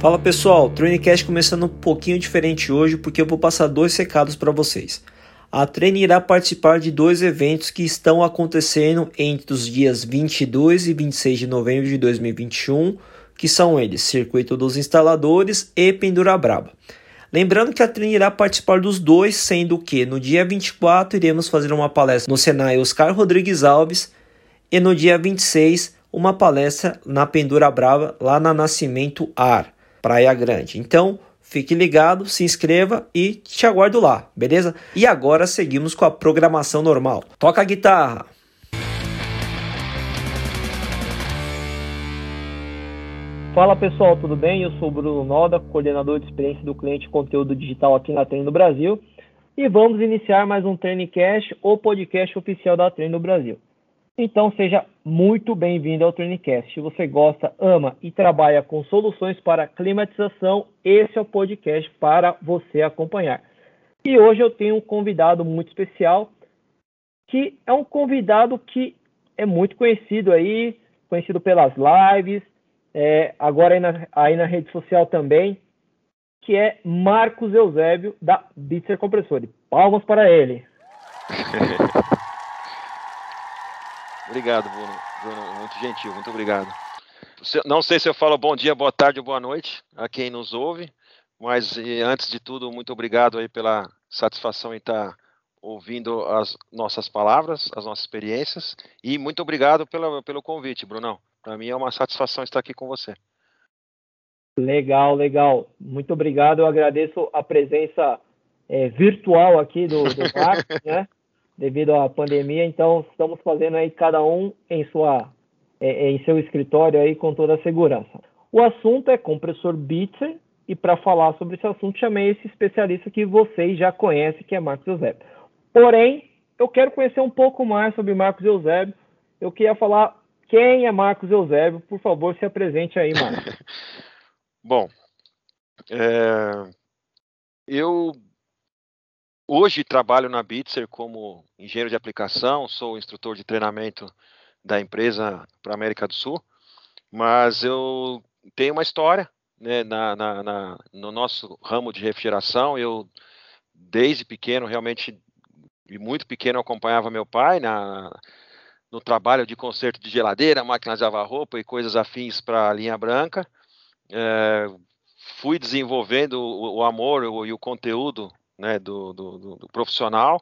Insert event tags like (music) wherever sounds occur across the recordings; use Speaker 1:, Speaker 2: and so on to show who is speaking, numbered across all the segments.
Speaker 1: Fala pessoal, o Trainingcast começando um pouquinho diferente hoje porque eu vou passar dois recados para vocês. A Treine irá participar de dois eventos que estão acontecendo entre os dias 22 e 26 de novembro de 2021, que são eles Circuito dos Instaladores e Pendura Braba. Lembrando que a Treine irá participar dos dois, sendo que no dia 24 iremos fazer uma palestra no Senai Oscar Rodrigues Alves e no dia 26 uma palestra na Pendura Brava lá na Nascimento Ar. Praia Grande. Então, fique ligado, se inscreva e te aguardo lá, beleza? E agora seguimos com a programação normal. Toca a guitarra!
Speaker 2: Fala pessoal, tudo bem? Eu sou o Bruno Noda, coordenador de experiência do cliente conteúdo digital aqui na Treino do Brasil. E vamos iniciar mais um Trainingcast, o podcast oficial da Treino do Brasil. Então seja muito bem-vindo ao Traincast. Se você gosta, ama e trabalha com soluções para climatização, esse é o podcast para você acompanhar. E hoje eu tenho um convidado muito especial, que é um convidado que é muito conhecido aí, conhecido pelas lives, é, agora aí na, aí na rede social também, que é Marcos Eusébio, da Bitzer Compressores. Palmas para ele. (laughs)
Speaker 3: Obrigado, Bruno. Bruno. Muito gentil, muito obrigado. Não sei se eu falo bom dia, boa tarde ou boa noite a quem nos ouve, mas antes de tudo, muito obrigado aí pela satisfação em estar ouvindo as nossas palavras, as nossas experiências, e muito obrigado pela, pelo convite, Brunão. Para mim é uma satisfação estar aqui com você.
Speaker 2: Legal, legal. Muito obrigado. Eu agradeço a presença é, virtual aqui do, do Marcos, né? Devido à pandemia. Então, estamos fazendo aí cada um em sua é, é, em seu escritório aí com toda a segurança. O assunto é compressor Bitzer e para falar sobre esse assunto chamei esse especialista que vocês já conhecem, que é Marcos Eusébio. Porém, eu quero conhecer um pouco mais sobre Marcos Eusébio. Eu queria falar quem é Marcos Eusébio. Por favor, se apresente aí, Marcos. (laughs)
Speaker 3: Bom, é, eu Hoje trabalho na Bitzer como engenheiro de aplicação, sou instrutor de treinamento da empresa para a América do Sul, mas eu tenho uma história né, na, na, na, no nosso ramo de refrigeração. Eu, desde pequeno, realmente, e muito pequeno, acompanhava meu pai na, no trabalho de conserto de geladeira, máquinas de lavar roupa e coisas afins para a linha branca. É, fui desenvolvendo o, o amor o, e o conteúdo né, do, do, do profissional.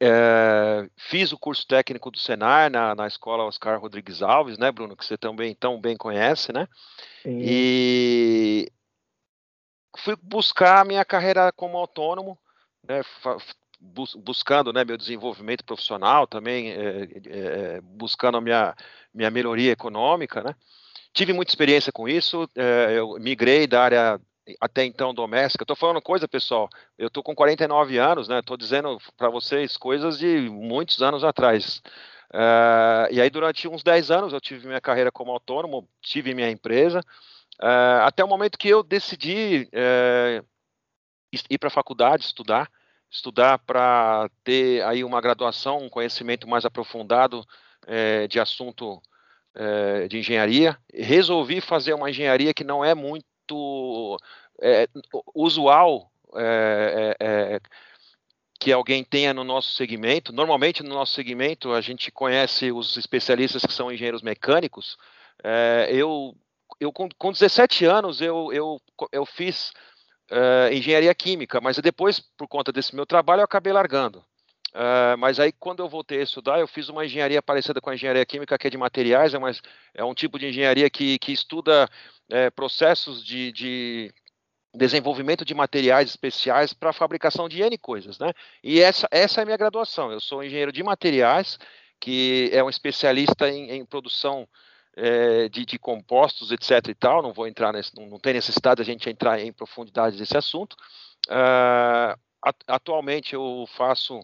Speaker 3: É, fiz o curso técnico do Senar na, na escola Oscar Rodrigues Alves, né, Bruno, que você também tão bem conhece, né? Sim. E fui buscar a minha carreira como autônomo, né, bus buscando né, meu desenvolvimento profissional também, é, é, buscando a minha, minha melhoria econômica, né? Tive muita experiência com isso, eu migrei da área até então doméstica. Estou falando coisa, pessoal. Eu estou com 49 anos, né? Estou dizendo para vocês coisas de muitos anos atrás. Uh, e aí, durante uns 10 anos, eu tive minha carreira como autônomo, tive minha empresa, uh, até o momento que eu decidi uh, ir para a faculdade estudar, estudar para ter aí uma graduação, um conhecimento mais aprofundado de assunto de engenharia. Resolvi fazer uma engenharia que não é muito muito é, usual é, é, que alguém tenha no nosso segmento. Normalmente, no nosso segmento, a gente conhece os especialistas que são engenheiros mecânicos. Eu, eu com, com 17 anos, eu, eu, eu fiz engenharia química, mas depois, por conta desse meu trabalho, eu acabei largando. Uh, mas aí, quando eu voltei a estudar, eu fiz uma engenharia parecida com a engenharia química, que é de materiais, é, uma, é um tipo de engenharia que, que estuda é, processos de, de, desenvolvimento de materiais especiais para fabricação de N coisas, né? E essa, essa é a minha graduação. Eu sou engenheiro de materiais, que é um especialista em, em produção é, de, de, compostos, etc. e tal. Não vou entrar nesse, não, não tem necessidade a gente entrar em profundidade desse assunto. Uh, atualmente eu faço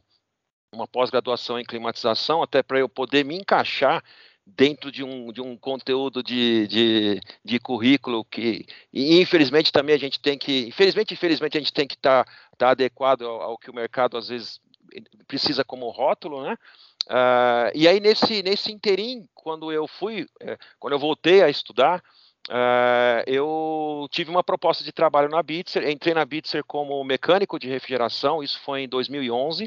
Speaker 3: uma pós-graduação em climatização, até para eu poder me encaixar dentro de um, de um conteúdo de, de, de currículo que, e infelizmente também a gente tem que, infelizmente, infelizmente a gente tem que estar tá, tá adequado ao, ao, que o mercado às vezes precisa como rótulo, né? Uh, e aí nesse nesse interim, quando eu fui, é, quando eu voltei a estudar, Uh, eu tive uma proposta de trabalho na Bitzer, entrei na Bitzer como mecânico de refrigeração, isso foi em 2011,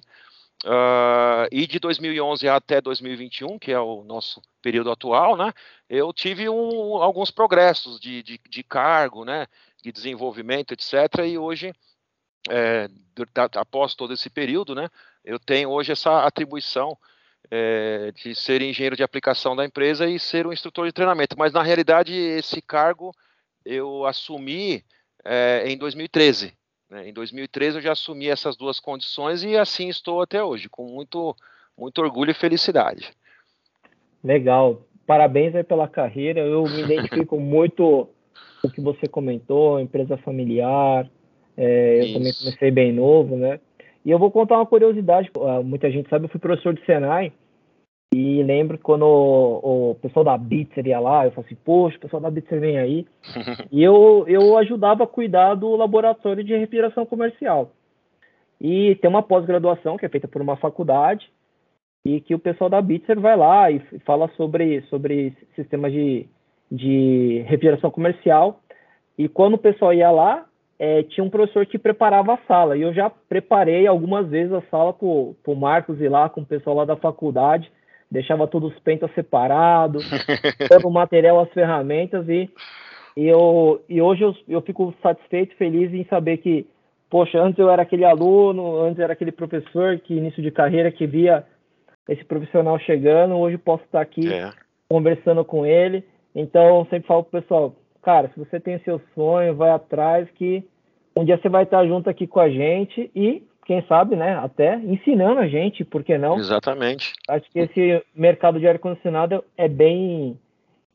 Speaker 3: uh, e de 2011 até 2021, que é o nosso período atual, né, eu tive um, alguns progressos de, de, de, cargo, né, de desenvolvimento, etc., e hoje, é, após todo esse período, né, eu tenho hoje essa atribuição é, de ser engenheiro de aplicação da empresa e ser um instrutor de treinamento. Mas na realidade esse cargo eu assumi é, em 2013. Né? Em 2013 eu já assumi essas duas condições e assim estou até hoje, com muito, muito orgulho e felicidade.
Speaker 2: Legal, parabéns aí pela carreira. Eu me (laughs) identifico muito com o que você comentou, empresa familiar. É, eu também comecei bem novo, né? E eu vou contar uma curiosidade, ah, muita gente sabe, eu fui professor de Senai, e lembro que quando o, o pessoal da Bitzer ia lá, eu falei assim, poxa, o pessoal da Bitzer vem aí. (laughs) e eu, eu ajudava a cuidar do laboratório de refrigeração comercial. E tem uma pós-graduação que é feita por uma faculdade, e que o pessoal da Bitzer vai lá e fala sobre, sobre sistemas de, de refrigeração comercial. E quando o pessoal ia lá, é, tinha um professor que preparava a sala. E eu já preparei algumas vezes a sala para o Marcos ir lá com o pessoal lá da faculdade. Deixava todos os pentas separados, (laughs) todo o material, as ferramentas. E, e, eu, e hoje eu, eu fico satisfeito, feliz em saber que, poxa, antes eu era aquele aluno, antes era aquele professor que início de carreira que via esse profissional chegando. Hoje posso estar aqui é. conversando com ele. Então, sempre falo pro pessoal, cara, se você tem seu sonho, vai atrás que um dia você vai estar junto aqui com a gente e quem sabe, né, até ensinando a gente, por que não?
Speaker 3: Exatamente.
Speaker 2: Acho que esse mercado de ar condicionado é bem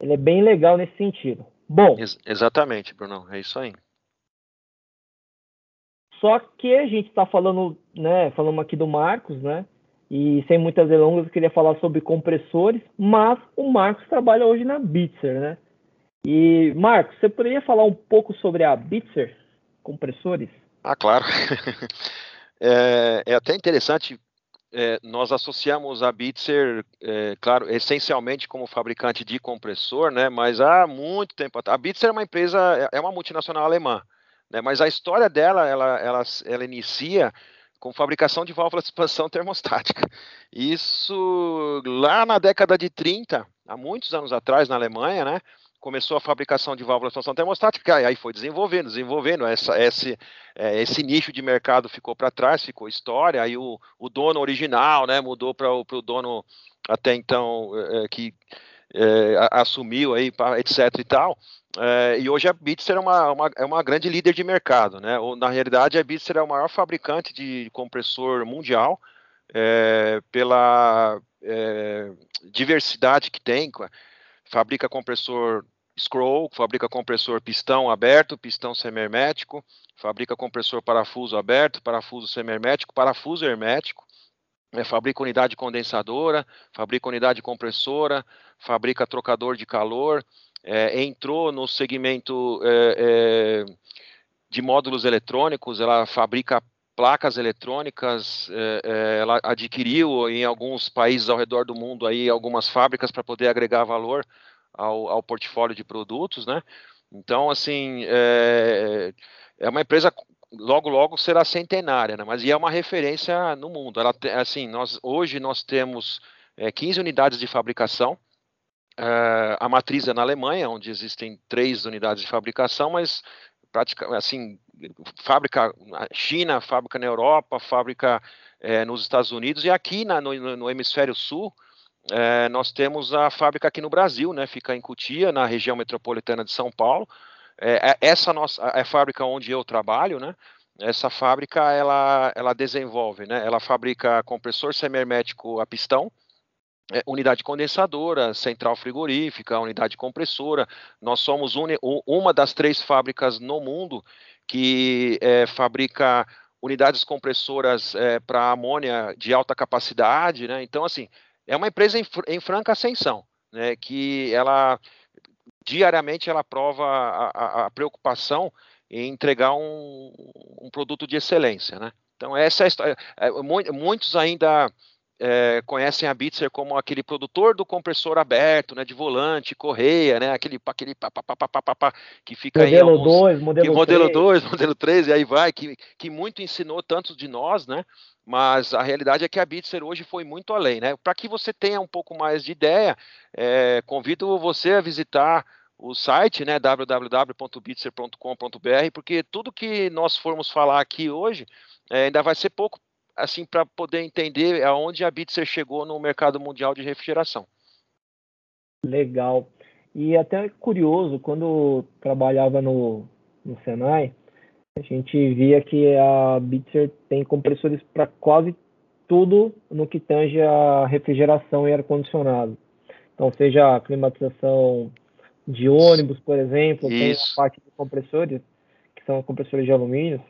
Speaker 2: ele é bem legal nesse sentido. Bom,
Speaker 3: Ex exatamente, Bruno, é isso aí.
Speaker 2: Só que a gente está falando, né, falamos aqui do Marcos, né? E sem muitas delongas, eu queria falar sobre compressores, mas o Marcos trabalha hoje na Bitzer, né? E, Marcos, você poderia falar um pouco sobre a Bitzer compressores?
Speaker 3: Ah, claro. (laughs) é, é, até interessante, é, nós associamos a Bitzer, é, claro, essencialmente como fabricante de compressor, né? Mas há muito tempo atrás. A Bitzer é uma empresa, é, é uma multinacional alemã, né? Mas a história dela, ela, ela, ela inicia com fabricação de válvulas de expansão termostática. Isso lá na década de 30, há muitos anos atrás, na Alemanha, né? Começou a fabricação de válvulas de expansão termostática, aí foi desenvolvendo, desenvolvendo, essa, esse, é, esse nicho de mercado ficou para trás, ficou história, aí o, o dono original, né, mudou para o dono até então é, é, que é, assumiu aí, etc e tal, é, e hoje a Bitzer é uma, uma, é uma grande líder de mercado, né, ou, na realidade a Bitzer é o maior fabricante de compressor mundial, é, pela diversidade que tem, fabrica compressor scroll, fabrica compressor pistão aberto, pistão semihermético, fabrica compressor parafuso aberto, parafuso semihermético, parafuso hermético, é, fabrica unidade condensadora, fabrica unidade compressora, fabrica trocador de calor, é, entrou no segmento é, é de módulos eletrônicos, ela fabrica placas eletrônicas, é, é, ela adquiriu em alguns países ao redor do mundo aí algumas fábricas para poder agregar valor ao, ao portfólio de produtos, né? Então, assim, é, é uma empresa logo logo será centenária, né? mas é uma referência no mundo. Ela assim, nós hoje nós temos é, 15 unidades de fabricação. É, a matriz é na Alemanha, onde existem três unidades de fabricação, mas praticamente assim, fábrica na China, fábrica na Europa, fábrica é, nos Estados Unidos e aqui na, no, no hemisfério sul é, nós temos a fábrica aqui no Brasil, né? Fica em Cutia, na região metropolitana de São Paulo. É, é essa nossa é a fábrica onde eu trabalho, né? Essa fábrica ela, ela desenvolve, né? Ela fabrica compressor semihermético a pistão, é, unidade condensadora, central frigorífica, unidade compressora. Nós somos uma das três fábricas no mundo que é, fabrica unidades compressoras é, para amônia de alta capacidade, né? Então, assim, é uma empresa em, em franca ascensão, né, que ela diariamente ela prova a, a, a preocupação em entregar um, um, produto de excelência, né? Então essa é a história. É, muitos ainda é, conhecem a Bitzer como aquele produtor do compressor aberto, né, de volante, correia, né, aquele, aquele pá, pá, pá, pá, pá, pá, que fica
Speaker 2: modelo
Speaker 3: aí alguns,
Speaker 2: 2, modelo 3.
Speaker 3: modelo 2, (laughs) modelo 3, e aí vai, que, que muito ensinou tantos de nós, né, mas a realidade é que a Bitzer hoje foi muito além, né, para que você tenha um pouco mais de ideia, é, convido você a visitar o site, né, www.bitzer.com.br, porque tudo que nós formos falar aqui hoje é, ainda vai ser pouco assim para poder entender aonde a Bitzer chegou no mercado mundial de refrigeração.
Speaker 2: Legal. E até curioso, quando trabalhava no, no Senai, a gente via que a Bitzer tem compressores para quase tudo no que tange a refrigeração e ar-condicionado. Então, seja a climatização de ônibus, por exemplo, Isso. tem a parte de compressores, que são compressores de alumínio,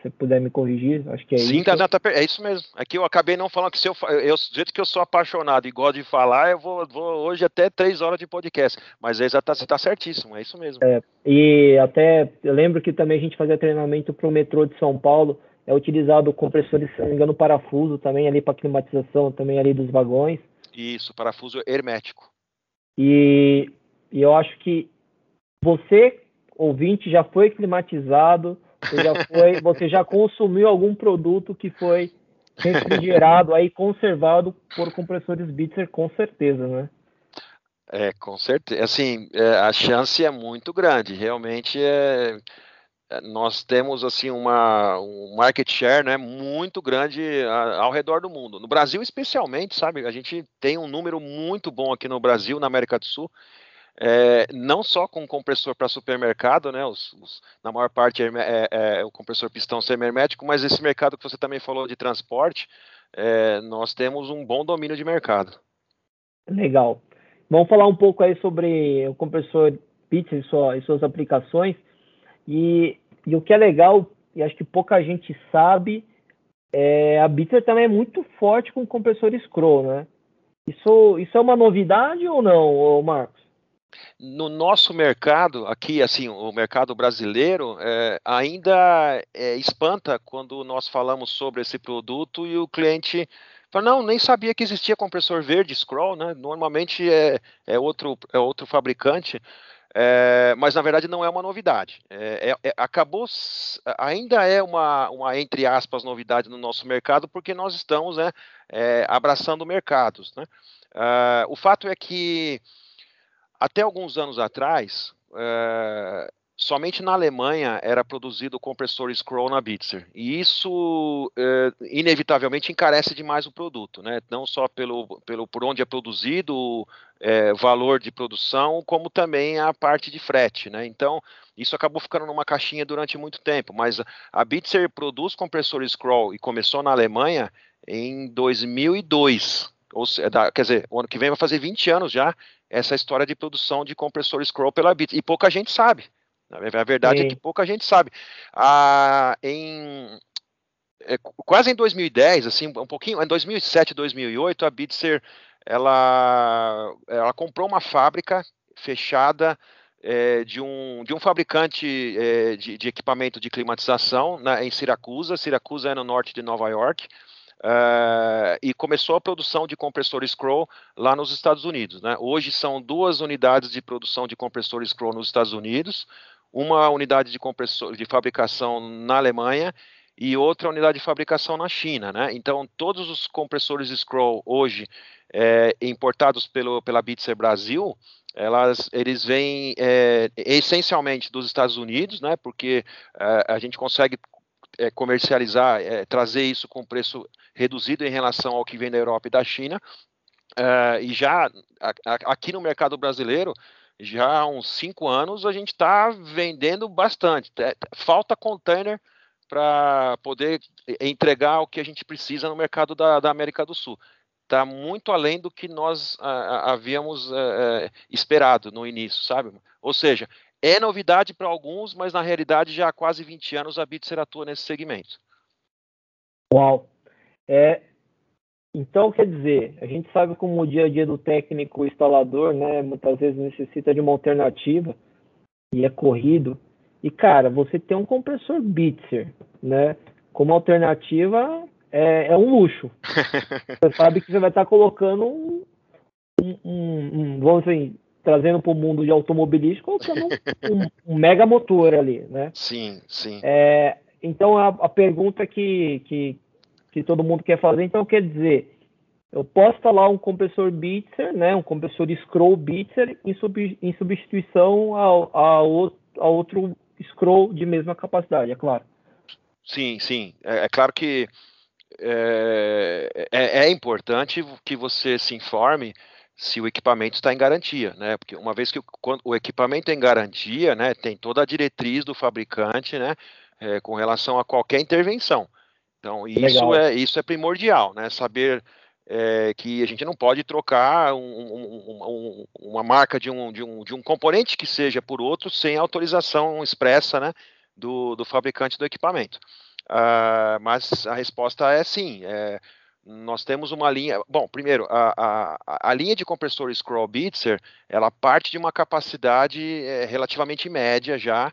Speaker 2: você puder me corrigir, acho que é
Speaker 3: Sim,
Speaker 2: isso.
Speaker 3: Tá, tá, é isso mesmo. Aqui eu acabei não falando que se eu, eu, do jeito que eu sou apaixonado e gosto de falar, eu vou, vou hoje até três horas de podcast. Mas aí já tá, você tá certíssimo, é isso mesmo.
Speaker 2: É, e até eu lembro que também a gente fazia treinamento para o metrô de São Paulo, é utilizado compressores, se não me engano, parafuso também ali para climatização também ali dos vagões.
Speaker 3: Isso, parafuso hermético.
Speaker 2: E, e eu acho que você, ouvinte, já foi climatizado você já, foi, você já consumiu algum produto que foi refrigerado, aí conservado por compressores Bitzer, com certeza, né?
Speaker 3: É, com certeza. Assim, é, a chance é muito grande. Realmente, é, é nós temos assim uma um market share, né, muito grande ao redor do mundo. No Brasil, especialmente, sabe? A gente tem um número muito bom aqui no Brasil, na América do Sul é, não só com compressor para supermercado, né, os, os, na maior parte é, é, é, o compressor pistão semi-hermético, mas esse mercado que você também falou de transporte, é, nós temos um bom domínio de mercado.
Speaker 2: Legal. Vamos falar um pouco aí sobre o compressor Pitts e, sua, e suas aplicações. E, e, o que é legal, e acho que pouca gente sabe, é, a Bitzer também é muito forte com compressor Scroll, né? Isso, isso é uma novidade ou não, Marcos?
Speaker 3: No nosso mercado, aqui, assim, o mercado brasileiro, é, ainda é, espanta quando nós falamos sobre esse produto e o cliente fala, não, nem sabia que existia compressor verde Scroll, né? Normalmente é, é, outro, é outro fabricante, é, mas na verdade não é uma novidade. É, é, é, acabou, ainda é uma, uma, entre aspas, novidade no nosso mercado, porque nós estamos né, abraçando mercados. Né? Uh, o fato é que até alguns anos atrás, é, somente na Alemanha era produzido o compressor Scroll na Bitzer. E isso, é, inevitavelmente, encarece demais o produto, né? não só pelo, pelo por onde é produzido, é, valor de produção, como também a parte de frete. Né? Então, isso acabou ficando numa caixinha durante muito tempo. Mas a Bitzer produz compressor Scroll e começou na Alemanha em 2002. Ou, quer dizer, o ano que vem vai fazer 20 anos já essa história de produção de compressor scroll pela Bit. E pouca gente sabe. A verdade Sim. é que pouca gente sabe. Ah, em é, quase em 2010, assim, um pouquinho, em 2007, 2008, a Bitzer ela, ela comprou uma fábrica fechada é, de, um, de um fabricante é, de, de, equipamento de climatização na, em Siracusa. Siracusa é no norte de Nova York. Uh, e começou a produção de compressor Scroll lá nos Estados Unidos. Né? Hoje são duas unidades de produção de compressor Scroll nos Estados Unidos, uma unidade de, compressor, de fabricação na Alemanha e outra unidade de fabricação na China. Né? Então, todos os compressores Scroll hoje é, importados pelo, pela Bitzer Brasil, elas, eles vêm é, essencialmente dos Estados Unidos, né, porque é, a gente consegue é, comercializar, é, trazer isso com preço reduzido em relação ao que vem da Europa e da China. Uh, e já a, a, aqui no mercado brasileiro, já há uns cinco anos, a gente está vendendo bastante. É, falta container para poder entregar o que a gente precisa no mercado da, da América do Sul. Está muito além do que nós havíamos é, esperado no início, sabe? Ou seja, é novidade para alguns, mas na realidade já há quase 20 anos a Bitzer atua nesse segmento.
Speaker 2: Uau! É, então, quer dizer, a gente sabe como o dia a dia do técnico instalador, né, muitas vezes necessita de uma alternativa e é corrido. E, cara, você tem um compressor Bitzer, né, como alternativa é, é um luxo. (laughs) você sabe que você vai estar colocando um, um, um vamos dizer, trazendo para o mundo de automobilístico, colocando um, um, mega motor ali, né?
Speaker 3: Sim, sim.
Speaker 2: É, então a, a pergunta que, que, que todo mundo quer fazer, então quer dizer, eu posso instalar um compressor Bitzer, né, um compressor Scroll Bitzer em, sub, em substituição a, a, a, outro Scroll de mesma capacidade, é claro.
Speaker 3: Sim, sim. É, é claro que é, é, é, importante que você se informe se o equipamento está em garantia, né? Porque uma vez que o, o equipamento é em garantia, né, tem toda a diretriz do fabricante, né, é, com relação a qualquer intervenção. Então isso é isso é primordial, né? Saber é, que a gente não pode trocar um, um, um, uma marca de um, de, um, de um componente que seja por outro sem autorização expressa né, do, do fabricante do equipamento. Uh, mas a resposta é sim. É, nós temos uma linha. Bom, primeiro, a, a, a linha de compressor Scroll Bitzer ela parte de uma capacidade é, relativamente média já.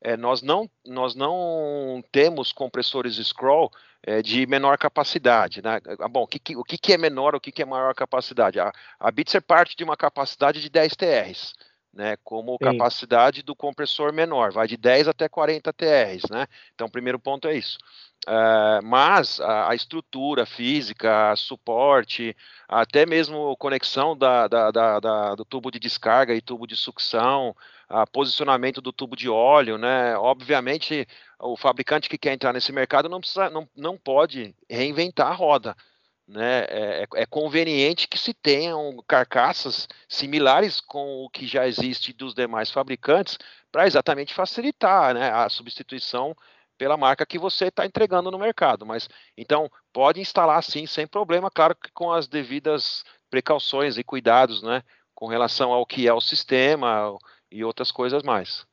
Speaker 3: É, nós, não, nós não temos compressores Scroll é, de menor capacidade. Né? Ah, bom, o que, o que, é menor, o que, que é maior capacidade? A, a Bitzer parte de uma capacidade de 10 TRs. Né, como Sim. capacidade do compressor menor, vai de 10 até 40 TRs, né? Então, o primeiro ponto é isso. Uh, mas a, a, estrutura física, suporte, até mesmo conexão da, da, da, do tubo de descarga e tubo de sucção, a posicionamento do tubo de óleo, né? Obviamente, o fabricante que quer entrar nesse mercado não, precisa, não, não pode reinventar a roda. Né? É, é, é conveniente que se tenham carcaças similares com o que já existe dos demais fabricantes para exatamente facilitar né, a substituição pela marca que você está entregando no mercado. Mas então pode instalar sim, sem problema, claro que com as devidas precauções e cuidados, né, com relação ao que é o sistema e outras coisas mais.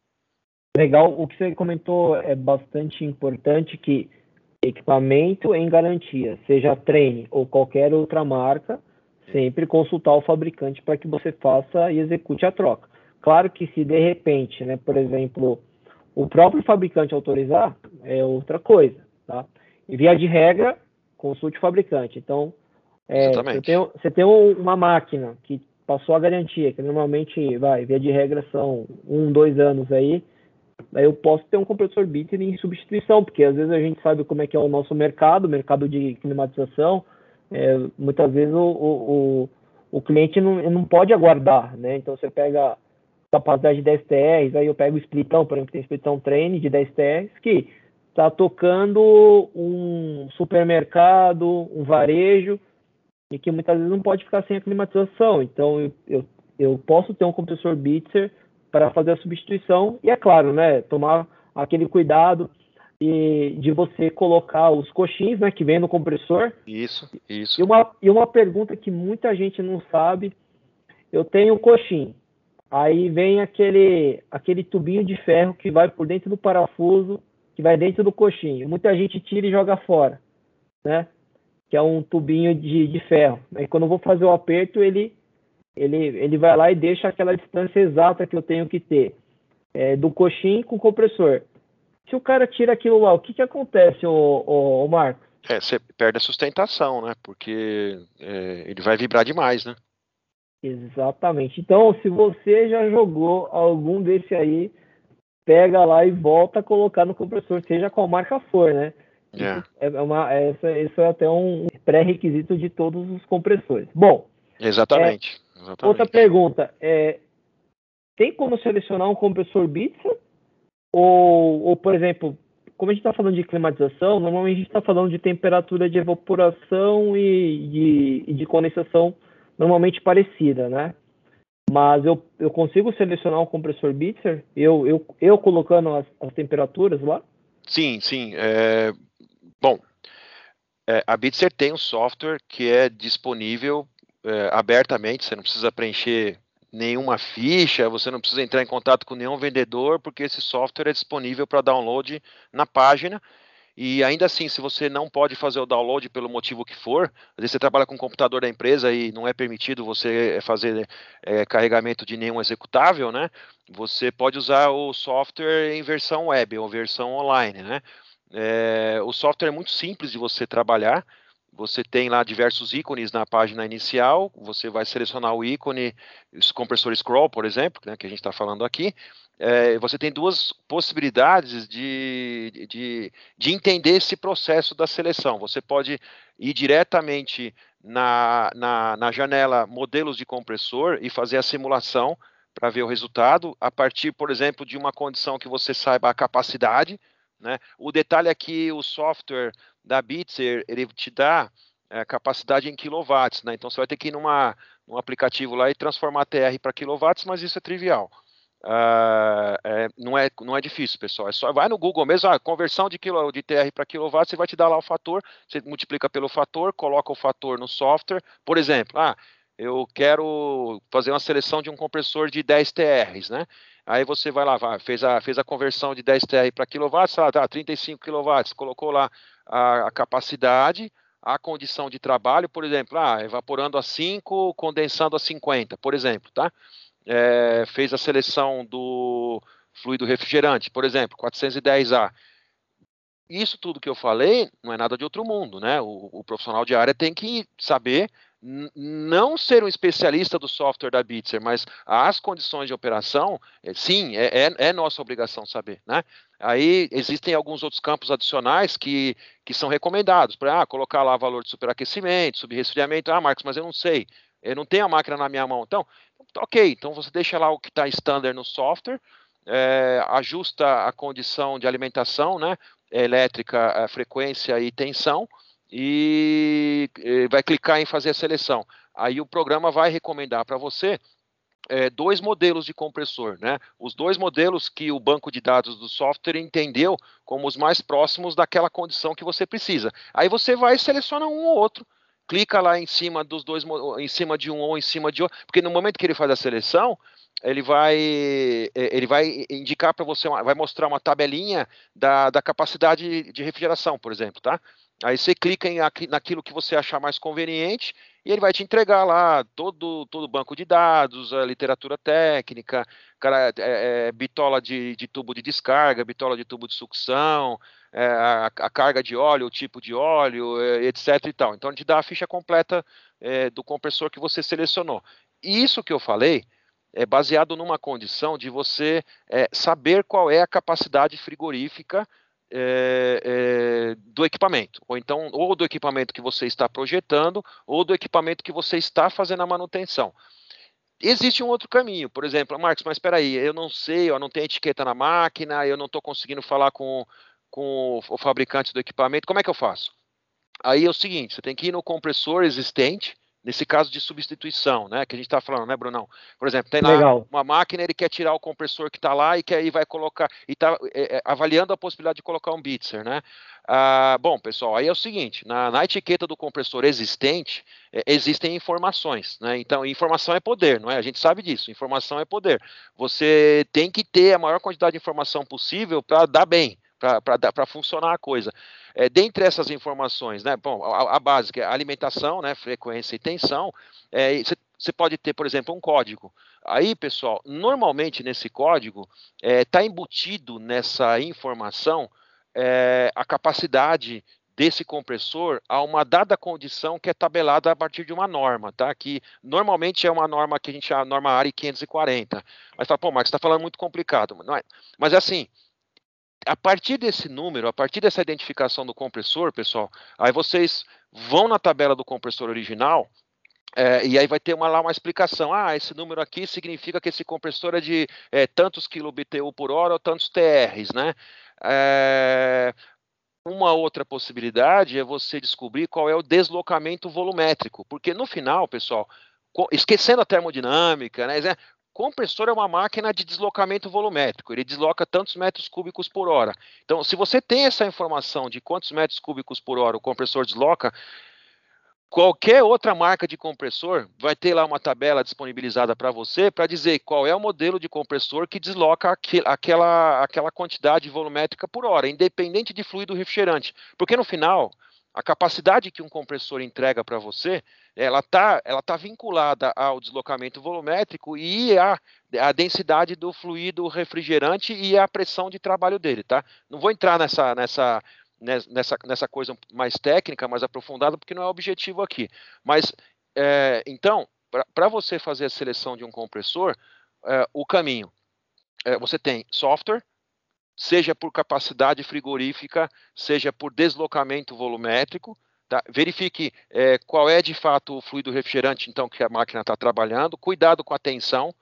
Speaker 2: Legal, o que você comentou é bastante importante que equipamento em garantia, seja Trene ou qualquer outra marca, sempre consultar o fabricante para que você faça e execute a troca. Claro que se de repente, né, por exemplo, o próprio fabricante autorizar, é outra coisa, tá? E via de regra, consulte o fabricante. Então, é, você, tem, você tem uma máquina que passou a garantia, que normalmente, vai, via de regra são um, dois anos aí, Aí eu posso ter um compressor bitter em substituição, porque às vezes a gente sabe como é que é o nosso mercado, o mercado de climatização. É, muitas vezes o, o, o, cliente não, não pode aguardar, né? Então você pega capacidade de 10 TRs, aí eu pego o splitão, por exemplo, tem splitão treine de 10 TRs, que está tocando um supermercado, um varejo, e que muitas vezes não pode ficar sem a climatização. Então eu, eu, eu posso ter um compressor Bitzer para fazer a substituição. E é claro, né, tomar aquele cuidado e de você colocar os coxins, né, que vem no compressor.
Speaker 3: Isso, isso.
Speaker 2: E uma, e uma pergunta que muita gente não sabe, eu tenho coxim, aí vem aquele, aquele tubinho de ferro que vai por dentro do parafuso, que vai dentro do coxinho. Muita gente tira e joga fora, né? Que é um tubinho de, de ferro. Aí quando eu vou fazer o aperto, ele ele, ele vai lá e deixa aquela distância exata que eu tenho que ter é, do coxim com o compressor. Se o cara tira aquilo lá, o que, que acontece, o, Marcos?
Speaker 3: É, você perde a sustentação, né? Porque é, ele vai vibrar demais, né?
Speaker 2: Exatamente. Então, se você já jogou algum desse aí, pega lá e volta a colocar no compressor, seja qual marca for, né? É. é uma, essa, isso é até um pré-requisito de todos os compressores. Bom.
Speaker 3: Exatamente.
Speaker 2: É, Exatamente. Outra pergunta, é, tem como selecionar um compressor Bitsa? Ou, ou, por exemplo, como a gente está falando de climatização, normalmente a gente está falando de temperatura de evaporação e de, e de condensação normalmente parecida, né? Mas eu, eu consigo selecionar um compressor Bitzer? Eu, eu, eu colocando as, as temperaturas lá?
Speaker 3: Sim, sim. É, bom, é, a Bitzer tem um software que é disponível é, abertamente, você não precisa preencher nenhuma ficha, você não precisa entrar em contato com nenhum vendedor, porque esse software é disponível para download na página. E ainda assim, se você não pode fazer o download pelo motivo que for, às vezes você trabalha com o computador da empresa e não é permitido você fazer é, carregamento de nenhum executável, né? Você pode usar o software em versão web ou versão online, né? É, o software é muito simples de você trabalhar. Você tem lá diversos ícones na página inicial. Você vai selecionar o ícone, o compressor scroll, por exemplo, né, que a gente está falando aqui. É, você tem duas possibilidades de, de, de entender esse processo da seleção. Você pode ir diretamente na, na, na janela modelos de compressor e fazer a simulação para ver o resultado, a partir, por exemplo, de uma condição que você saiba a capacidade. Né? O detalhe é que o software da Bitzer, ele te dá é, capacidade em quilowatts, né? então você vai ter que ir numa, num aplicativo lá e transformar TR para quilowatts, mas isso é trivial. Uh, é, não, é, não é difícil, pessoal. É só vai no Google mesmo, a conversão de, quilo, de TR para quilowatt, você vai te dar lá o fator, você multiplica pelo fator, coloca o fator no software. Por exemplo, ah, eu quero fazer uma seleção de um compressor de 10 TRs, né? Aí você vai lá, vai, fez, a, fez a conversão de 10 TR para quilowatts, lá, tá, 35 quilowatts, colocou lá a, a, capacidade, a condição de trabalho, por exemplo, ah, evaporando a 5, condensando a 50, por exemplo, tá? É, fez a seleção do fluido refrigerante, por exemplo, 410A. Isso tudo que eu falei não é nada de outro mundo, né? O, o profissional de área tem que saber não ser um especialista do software da Bitzer, mas as condições de operação, é, sim, é, é, é, nossa obrigação saber, né? Aí existem alguns outros campos adicionais que, que são recomendados, para ah, colocar lá valor de superaquecimento, subresfriamento, ah, Marcos, mas eu não sei, eu não tenho a máquina na minha mão, então, ok, então você deixa lá o que está standard no software, é, ajusta a condição de alimentação, né, elétrica, frequência e tensão, e vai clicar em fazer a seleção. Aí o programa vai recomendar para você é, dois modelos de compressor, né? Os dois modelos que o banco de dados do software entendeu como os mais próximos daquela condição que você precisa. Aí você vai e seleciona um ou outro, clica lá em cima dos dois, em cima de um ou em cima de outro, porque no momento que ele faz a seleção, ele vai, ele vai indicar para você, vai mostrar uma tabelinha da, da capacidade de refrigeração, por exemplo, tá? Aí você clica em, naquilo que você achar mais conveniente e ele vai te entregar lá todo todo o banco de dados, a literatura técnica, cara, é, é, bitola de, de, tubo de descarga, bitola de tubo de sucção, é, a, a, carga de óleo, o tipo de óleo, é, etc. E tal. Então ele te dá a ficha completa é, do compressor que você selecionou. E isso que eu falei é baseado numa condição de você é, saber qual é a capacidade frigorífica é, é, do equipamento, ou então, ou do equipamento que você está projetando, ou do equipamento que você está fazendo a manutenção. Existe um outro caminho, por exemplo, Marcos, mas espera aí, eu não sei, eu não tenho etiqueta na máquina, eu não estou conseguindo falar com, com o fabricante do equipamento, como é que eu faço? Aí é o seguinte, você tem que ir no compressor existente, nesse caso de substituição, né, que a gente está falando, né, Brunão? Por exemplo, tem lá uma máquina, ele quer tirar o compressor que está lá e quer e vai colocar, e está é, é, avaliando a possibilidade de colocar um Bitzer, né? Ah, bom, pessoal, aí é o seguinte, na, na etiqueta do compressor existente, é, existem informações, né? Então, informação é poder, não é? A gente sabe disso, informação é poder. Você tem que ter a maior quantidade de informação possível para dar bem, para funcionar a coisa. É, dentre essas informações, né, bom, a, a básica é alimentação, né, frequência e tensão, você é, pode ter, por exemplo, um código. Aí, pessoal, normalmente nesse código está é, embutido nessa informação é, a capacidade desse compressor a uma dada condição que é tabelada a partir de uma norma, tá? Que normalmente é uma norma que a gente chama norma ARI 540. Mas fala, pô, Marcos, está falando muito complicado. Não é? Mas é assim, a partir desse número, a partir dessa identificação do compressor, pessoal, aí vocês vão na tabela do compressor original é, e aí vai ter uma, lá uma explicação. Ah, esse número aqui significa que esse compressor é de é, tantos kBtu por hora ou tantos TRs, né? É, uma outra possibilidade é você descobrir qual é o deslocamento volumétrico, porque no final, pessoal, esquecendo a termodinâmica, né? Compressor é uma máquina de deslocamento volumétrico, ele desloca tantos metros cúbicos por hora. Então, se você tem essa informação de quantos metros cúbicos por hora o compressor desloca, qualquer outra marca de compressor vai ter lá uma tabela disponibilizada para você para dizer qual é o modelo de compressor que desloca aquela, aquela quantidade volumétrica por hora, independente de fluido refrigerante. Porque no final, a capacidade que um compressor entrega para você ela está ela tá vinculada ao deslocamento volumétrico e à, à densidade do fluido refrigerante e à pressão de trabalho dele, tá? Não vou entrar nessa, nessa, nessa, nessa coisa mais técnica, mais aprofundada, porque não é o objetivo aqui. Mas, é, então, para você fazer a seleção de um compressor, é, o caminho, é, você tem software, seja por capacidade frigorífica, seja por deslocamento volumétrico, Tá? Verifique é, qual é de fato o fluido refrigerante então que a máquina está trabalhando. Cuidado com a tensão,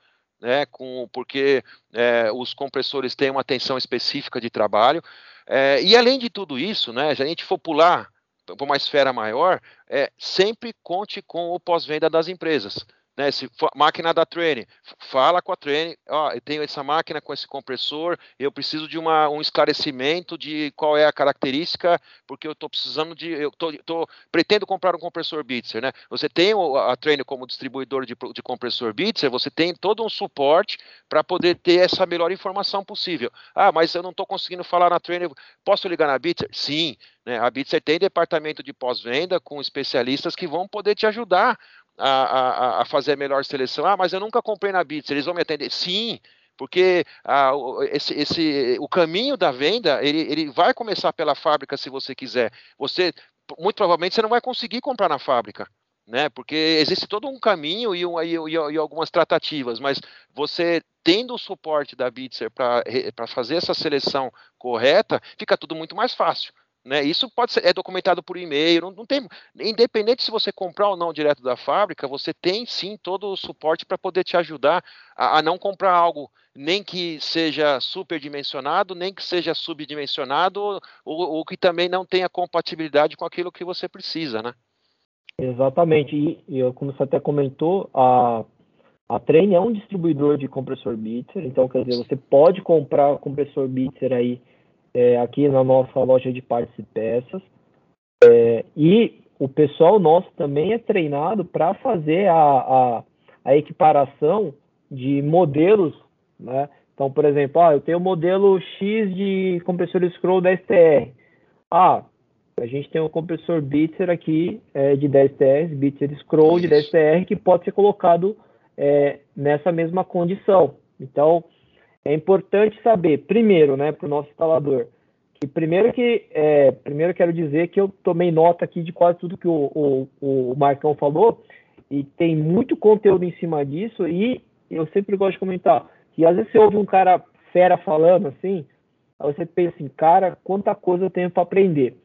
Speaker 3: né, com, porque é, os compressores têm uma tensão específica de trabalho. É, e além de tudo isso, né, se a gente for pular para uma esfera maior, é, sempre conte com o pós-venda das empresas. Né, se máquina da Trane, fala com a Trane, ó, eu tenho essa máquina com esse compressor, eu preciso de uma, um esclarecimento de qual é a característica, porque eu estou precisando de, eu tô, tô, pretendo comprar um compressor Bitzer, né? Você tem a Trane como distribuidor de, de compressor Bitzer, você tem todo um suporte para poder ter essa melhor informação possível. Ah, mas eu não estou conseguindo falar na Trane, posso ligar na Bitzer? Sim, né? A Bitzer tem departamento de pós-venda com especialistas que vão poder te ajudar a, a, a, fazer a melhor seleção. Ah, mas eu nunca comprei na Bits, eles vão me atender? Sim, porque ah, esse, esse, o caminho da venda ele, ele vai começar pela fábrica se você quiser. Você muito provavelmente você não vai conseguir comprar na fábrica, né? Porque existe todo um caminho e, e, e, e algumas tratativas, mas você tendo o suporte da Bitzer para fazer essa seleção correta, fica tudo muito mais fácil. Né? Isso pode ser é documentado por e-mail, não, não, tem, independente se você comprar ou não direto da fábrica, você tem sim todo o suporte para poder te ajudar a, a, não comprar algo nem que seja superdimensionado, nem que seja subdimensionado, ou, ou, que também não tenha compatibilidade com aquilo que você precisa, né?
Speaker 2: Exatamente. E, e como você até comentou, a, a Train é um distribuidor de compressor Bitzer, então quer dizer, você pode comprar compressor Bitzer aí é, aqui na nossa loja de partes e peças. É, e o pessoal nosso também é treinado para fazer a, a, a, equiparação de modelos, né? Então, por exemplo, ah, eu tenho o modelo X de compressor scroll da STR. Ah, a gente tem um compressor Bitzer aqui é, de 10 TR, Bitzer Scroll de 10 TR, que pode ser colocado é, nessa mesma condição. Então, é importante saber, primeiro, né, para o nosso instalador, que primeiro que é, primeiro quero dizer que eu tomei nota aqui de quase tudo que o, o, o Marcão falou e tem muito conteúdo em cima disso e eu sempre gosto de comentar que às vezes você ouve um cara fera falando assim, aí você pensa assim, cara, quanta coisa eu tenho para aprender.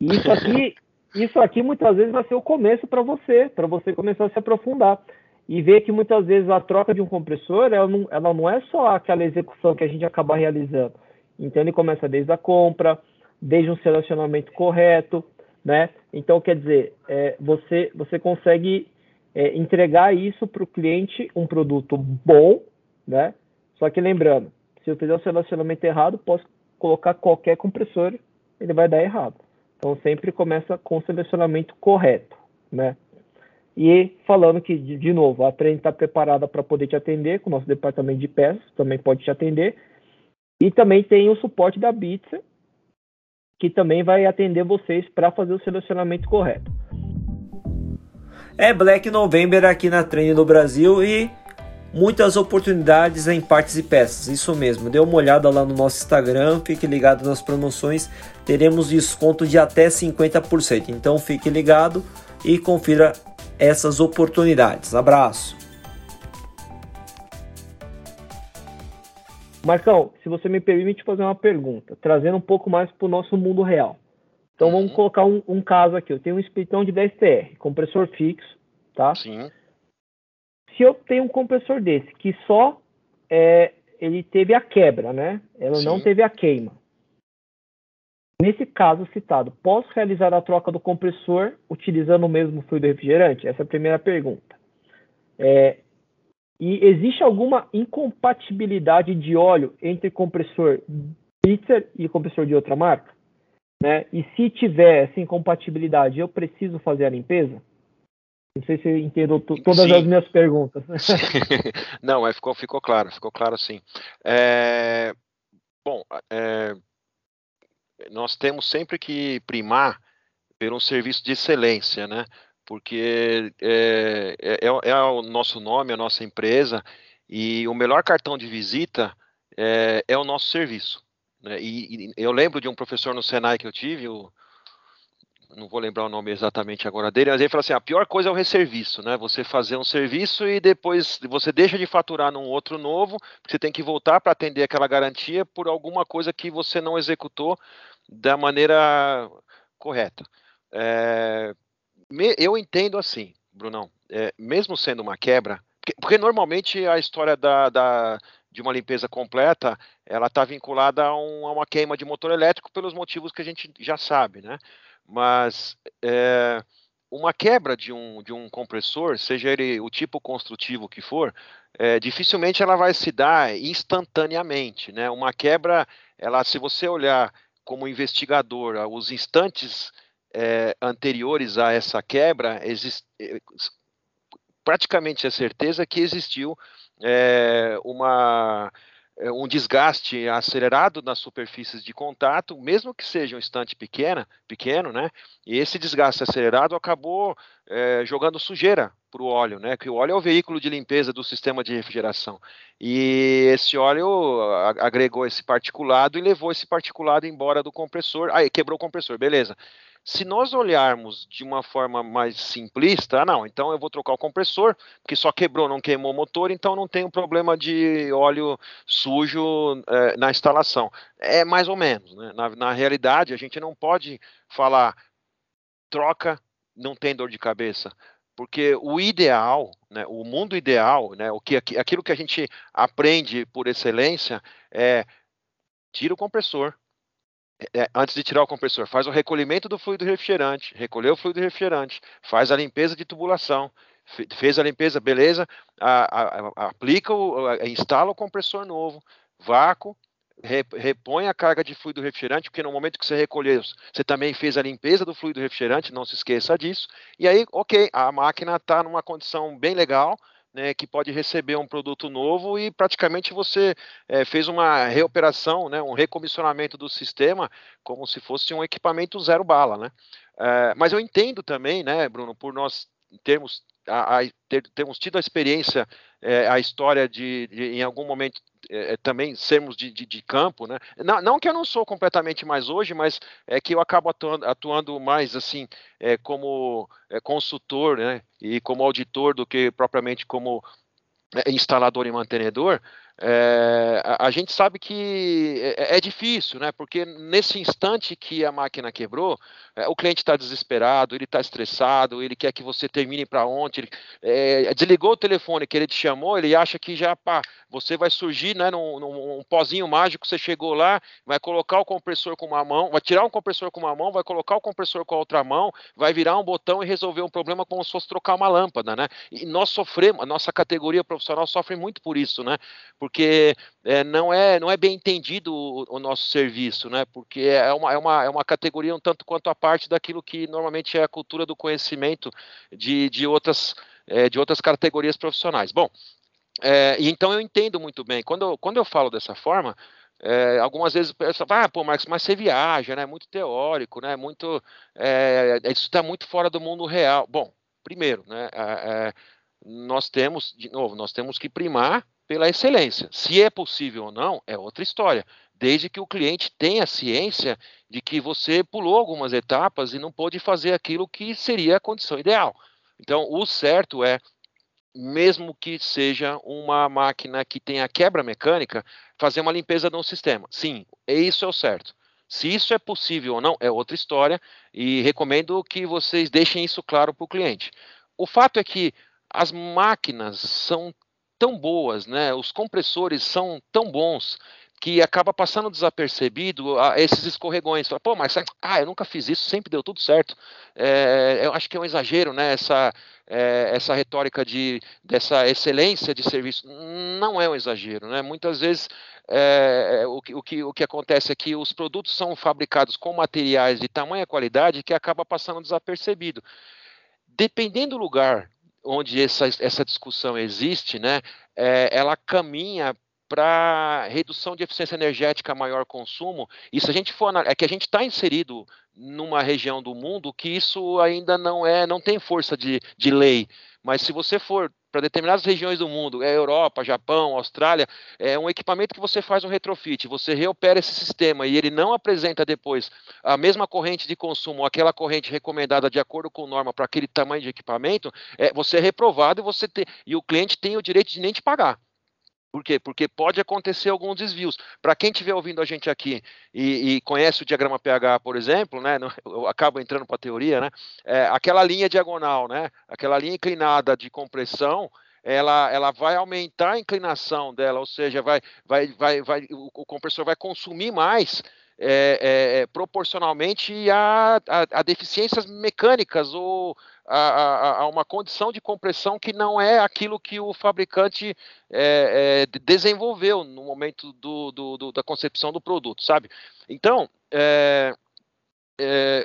Speaker 2: E isso aqui, (laughs) isso aqui muitas vezes vai ser o começo para você, para você começar a se aprofundar e ver que muitas vezes a troca de um compressor ela não, ela não é só aquela execução que a gente acaba realizando. Então ele começa desde a compra, desde um selecionamento correto, né? Então quer dizer, é, você você consegue é, entregar isso para o cliente um produto bom, né? Só que lembrando, se eu fizer o selecionamento errado, posso colocar qualquer compressor, ele vai dar errado. Então sempre começa com o selecionamento correto, né? E falando que, de, de novo, a Trend está preparada para poder te atender, com o nosso departamento de peças, também pode te atender. E também tem o suporte da Bitsa, que também vai atender vocês para fazer o selecionamento correto.
Speaker 1: É Black November aqui na Trend no Brasil e muitas oportunidades em partes e peças. Isso mesmo, dê uma olhada lá no nosso Instagram, fique ligado nas promoções, teremos desconto de até 50%. Então fique ligado e confira essas oportunidades. Abraço.
Speaker 2: Marcão, se você me permite fazer uma pergunta, trazendo um pouco mais para o nosso mundo real. Então vamos uhum. colocar um, um, caso aqui. Eu tenho um splitão de 10 TR, compressor fixo, tá?
Speaker 3: Sim.
Speaker 2: Se eu tenho um compressor desse que só é, ele teve a quebra, né? Ela Sim. não teve a queima. Nesse caso citado, posso realizar a troca do compressor utilizando o mesmo fluido refrigerante? Essa é a primeira pergunta. É, e existe alguma incompatibilidade de óleo entre compressor Bitzer e compressor de outra marca? Né? E se tiver essa incompatibilidade, eu preciso fazer a limpeza? Não sei se você entendeu todas sim. as minhas perguntas. (laughs) (laughs)
Speaker 3: Não, ficou, ficou claro, ficou claro sim. É, bom, é, nós temos sempre que primar por um serviço de excelência, né? porque é, é, é, é o nosso nome, a nossa empresa, e o melhor cartão de visita é, é o nosso serviço. Né? E, e, eu lembro de um professor no Senai que eu tive, o, não vou lembrar o nome exatamente agora dele, mas ele falou assim: a pior coisa é o resserviço, né? Você fazer um serviço e depois você deixa de faturar num outro novo, você tem que voltar para atender aquela garantia por alguma coisa que você não executou da maneira correta. É, eu entendo assim, Brunão, é, mesmo sendo uma quebra, porque, porque normalmente a história da, da de uma limpeza completa, ela está vinculada a, um, a, uma queima de motor elétrico pelos motivos que a gente já sabe, né? Mas é, uma quebra de um, de um compressor, seja ele o tipo construtivo que for, é, dificilmente ela vai se dar instantaneamente, né? Uma quebra, ela, se você olhar como investigador os instantes é, anteriores a essa quebra, existe, praticamente a certeza que existiu uma é, um desgaste acelerado nas superfícies de contato, mesmo que seja um instante pequena, pequeno, né? E esse desgaste acelerado acabou é, jogando sujeira para o óleo, né? Que o óleo é o veículo de limpeza do sistema de refrigeração. E esse óleo agregou esse particulado e levou esse particulado embora do compressor. Aí quebrou o compressor, beleza. Se nós olharmos de uma forma mais simplista, ah, não, então eu vou trocar o compressor, porque só quebrou, não queimou o motor, então não tem um problema de óleo sujo é, na instalação. É mais ou menos, né? na, na realidade, a gente não pode falar troca, não tem dor de cabeça porque o ideal, né, o mundo ideal, né, o que aquilo que a gente aprende por excelência é tira o compressor, é, antes de tirar o compressor, faz o recolhimento do fluido refrigerante, recolheu o fluido refrigerante, faz a limpeza de tubulação, fez a limpeza, beleza, a, a, a, aplica, o, instala o compressor novo, vácuo, repõe a carga de fluido refrigerante, porque no momento que você recolheu, você também fez a limpeza do fluido refrigerante, não se esqueça disso, e aí, ok, a máquina está numa condição bem legal, né, que pode receber um produto novo e praticamente você é, fez uma reoperação, né, um recomissionamento do sistema como se fosse um equipamento zero bala, né? É, mas eu entendo também, né, Bruno, por nós termos a, a, ter, termos tido a experiência, é, a história de, de, em algum momento é, também sermos de, de, de, campo, né? Não, não, que eu não sou completamente mais hoje, mas é que eu acabo atuando, atuando mais assim é, como é, consultor, né? E como auditor do que propriamente como é, instalador e mantenedor. É, a, a, gente sabe que é, é, difícil, né? Porque nesse instante que a máquina quebrou, é, o cliente está desesperado, ele está estressado, ele quer que você termine para ontem. Ele, é, desligou o telefone que ele te chamou, ele acha que já pá, você vai surgir, né? Num, num pozinho mágico, você chegou lá, vai colocar o compressor com uma mão, vai tirar o compressor com uma mão, vai colocar o compressor com a outra mão, vai virar um botão e resolver um problema como se fosse trocar uma lâmpada, né? E nós sofremos, a nossa categoria profissional sofre muito por isso, né? Por porque é, não, é, não é bem entendido o, o, nosso serviço, né? Porque é uma, é, uma, é uma categoria um tanto quanto a parte daquilo que normalmente é a cultura do conhecimento de, de, outras, é, de outras categorias profissionais. Bom, é, então eu entendo muito bem. Quando quando eu falo dessa forma, é, algumas vezes o pessoal fala, ah, pô, Marcos, mas você viaja, né? Muito teórico, né? Muito, é, isso está muito fora do mundo real. Bom, primeiro, né? É, é, nós temos, de novo, nós temos que primar pela excelência. Se é possível ou não, é outra história. Desde que o cliente tenha ciência de que você pulou algumas etapas e não pôde fazer aquilo que seria a condição ideal. Então, o certo é, mesmo que seja uma máquina que tenha quebra mecânica, fazer uma limpeza no sistema. Sim, isso é o certo. Se isso é possível ou não, é outra história e recomendo que vocês deixem isso claro para o cliente. O fato é que as máquinas são tão boas, né? Os compressores são tão bons que acaba passando desapercebido esses escorregões. Fala, pô, mas ah, eu nunca fiz isso, sempre deu tudo certo. É, eu acho que é um exagero, né? Essa, é, essa retórica de, dessa excelência de serviço. Não é um exagero, né? Muitas vezes é, o, que, o, que, o que acontece é que os produtos são fabricados com materiais de tamanha qualidade que acaba passando desapercebido. Dependendo do lugar onde essa, essa discussão existe, né, é, ela caminha para redução de eficiência energética, maior consumo. E se a gente for é que a gente está inserido numa região do mundo que isso ainda não é, não tem força de, de lei. Mas se você for para determinadas regiões do mundo, é Europa, Japão, Austrália, é um equipamento que você faz um retrofit, você reopera esse sistema e ele não apresenta depois a mesma corrente de consumo, aquela corrente recomendada de acordo com norma para aquele tamanho de equipamento, é, você é reprovado e você te, e o cliente tem o direito de nem te pagar. Por quê? Porque pode acontecer alguns desvios. Para quem estiver ouvindo a gente aqui e, e, conhece o diagrama pH, por exemplo, né, (laughs) eu acabo entrando para a teoria, né, é, aquela linha diagonal, né, aquela linha inclinada de compressão, ela, ela vai aumentar a inclinação dela, ou seja, vai, vai, vai, vai, o, o compressor vai consumir mais é, é, é proporcionalmente a, a, a, deficiências mecânicas ou a, a, uma condição de compressão que não é aquilo que o fabricante é, é, desenvolveu no momento do, do, do, da concepção do produto, sabe? Então, é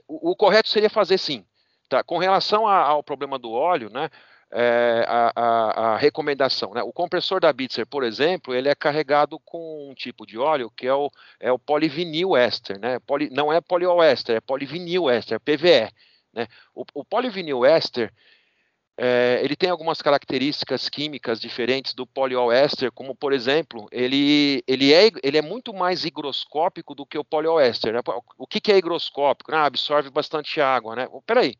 Speaker 3: o, o, correto seria fazer sim. Tá? Com relação ao problema do óleo, né? É, a, a, recomendação. Né? O compressor da Bitzer, por exemplo, ele é carregado com um tipo de óleo que é o, é o polivinil éster. Né? Poli, não é polióester, é polivinil éster, PVE. Né? O, o polivinil éster é, ele tem algumas características químicas diferentes do polióester, como por exemplo, ele, ele, é, ele é muito mais higroscópico do que o polióester. Né? O que, que é higroscópico? Ah, absorve bastante água, né? Peraí.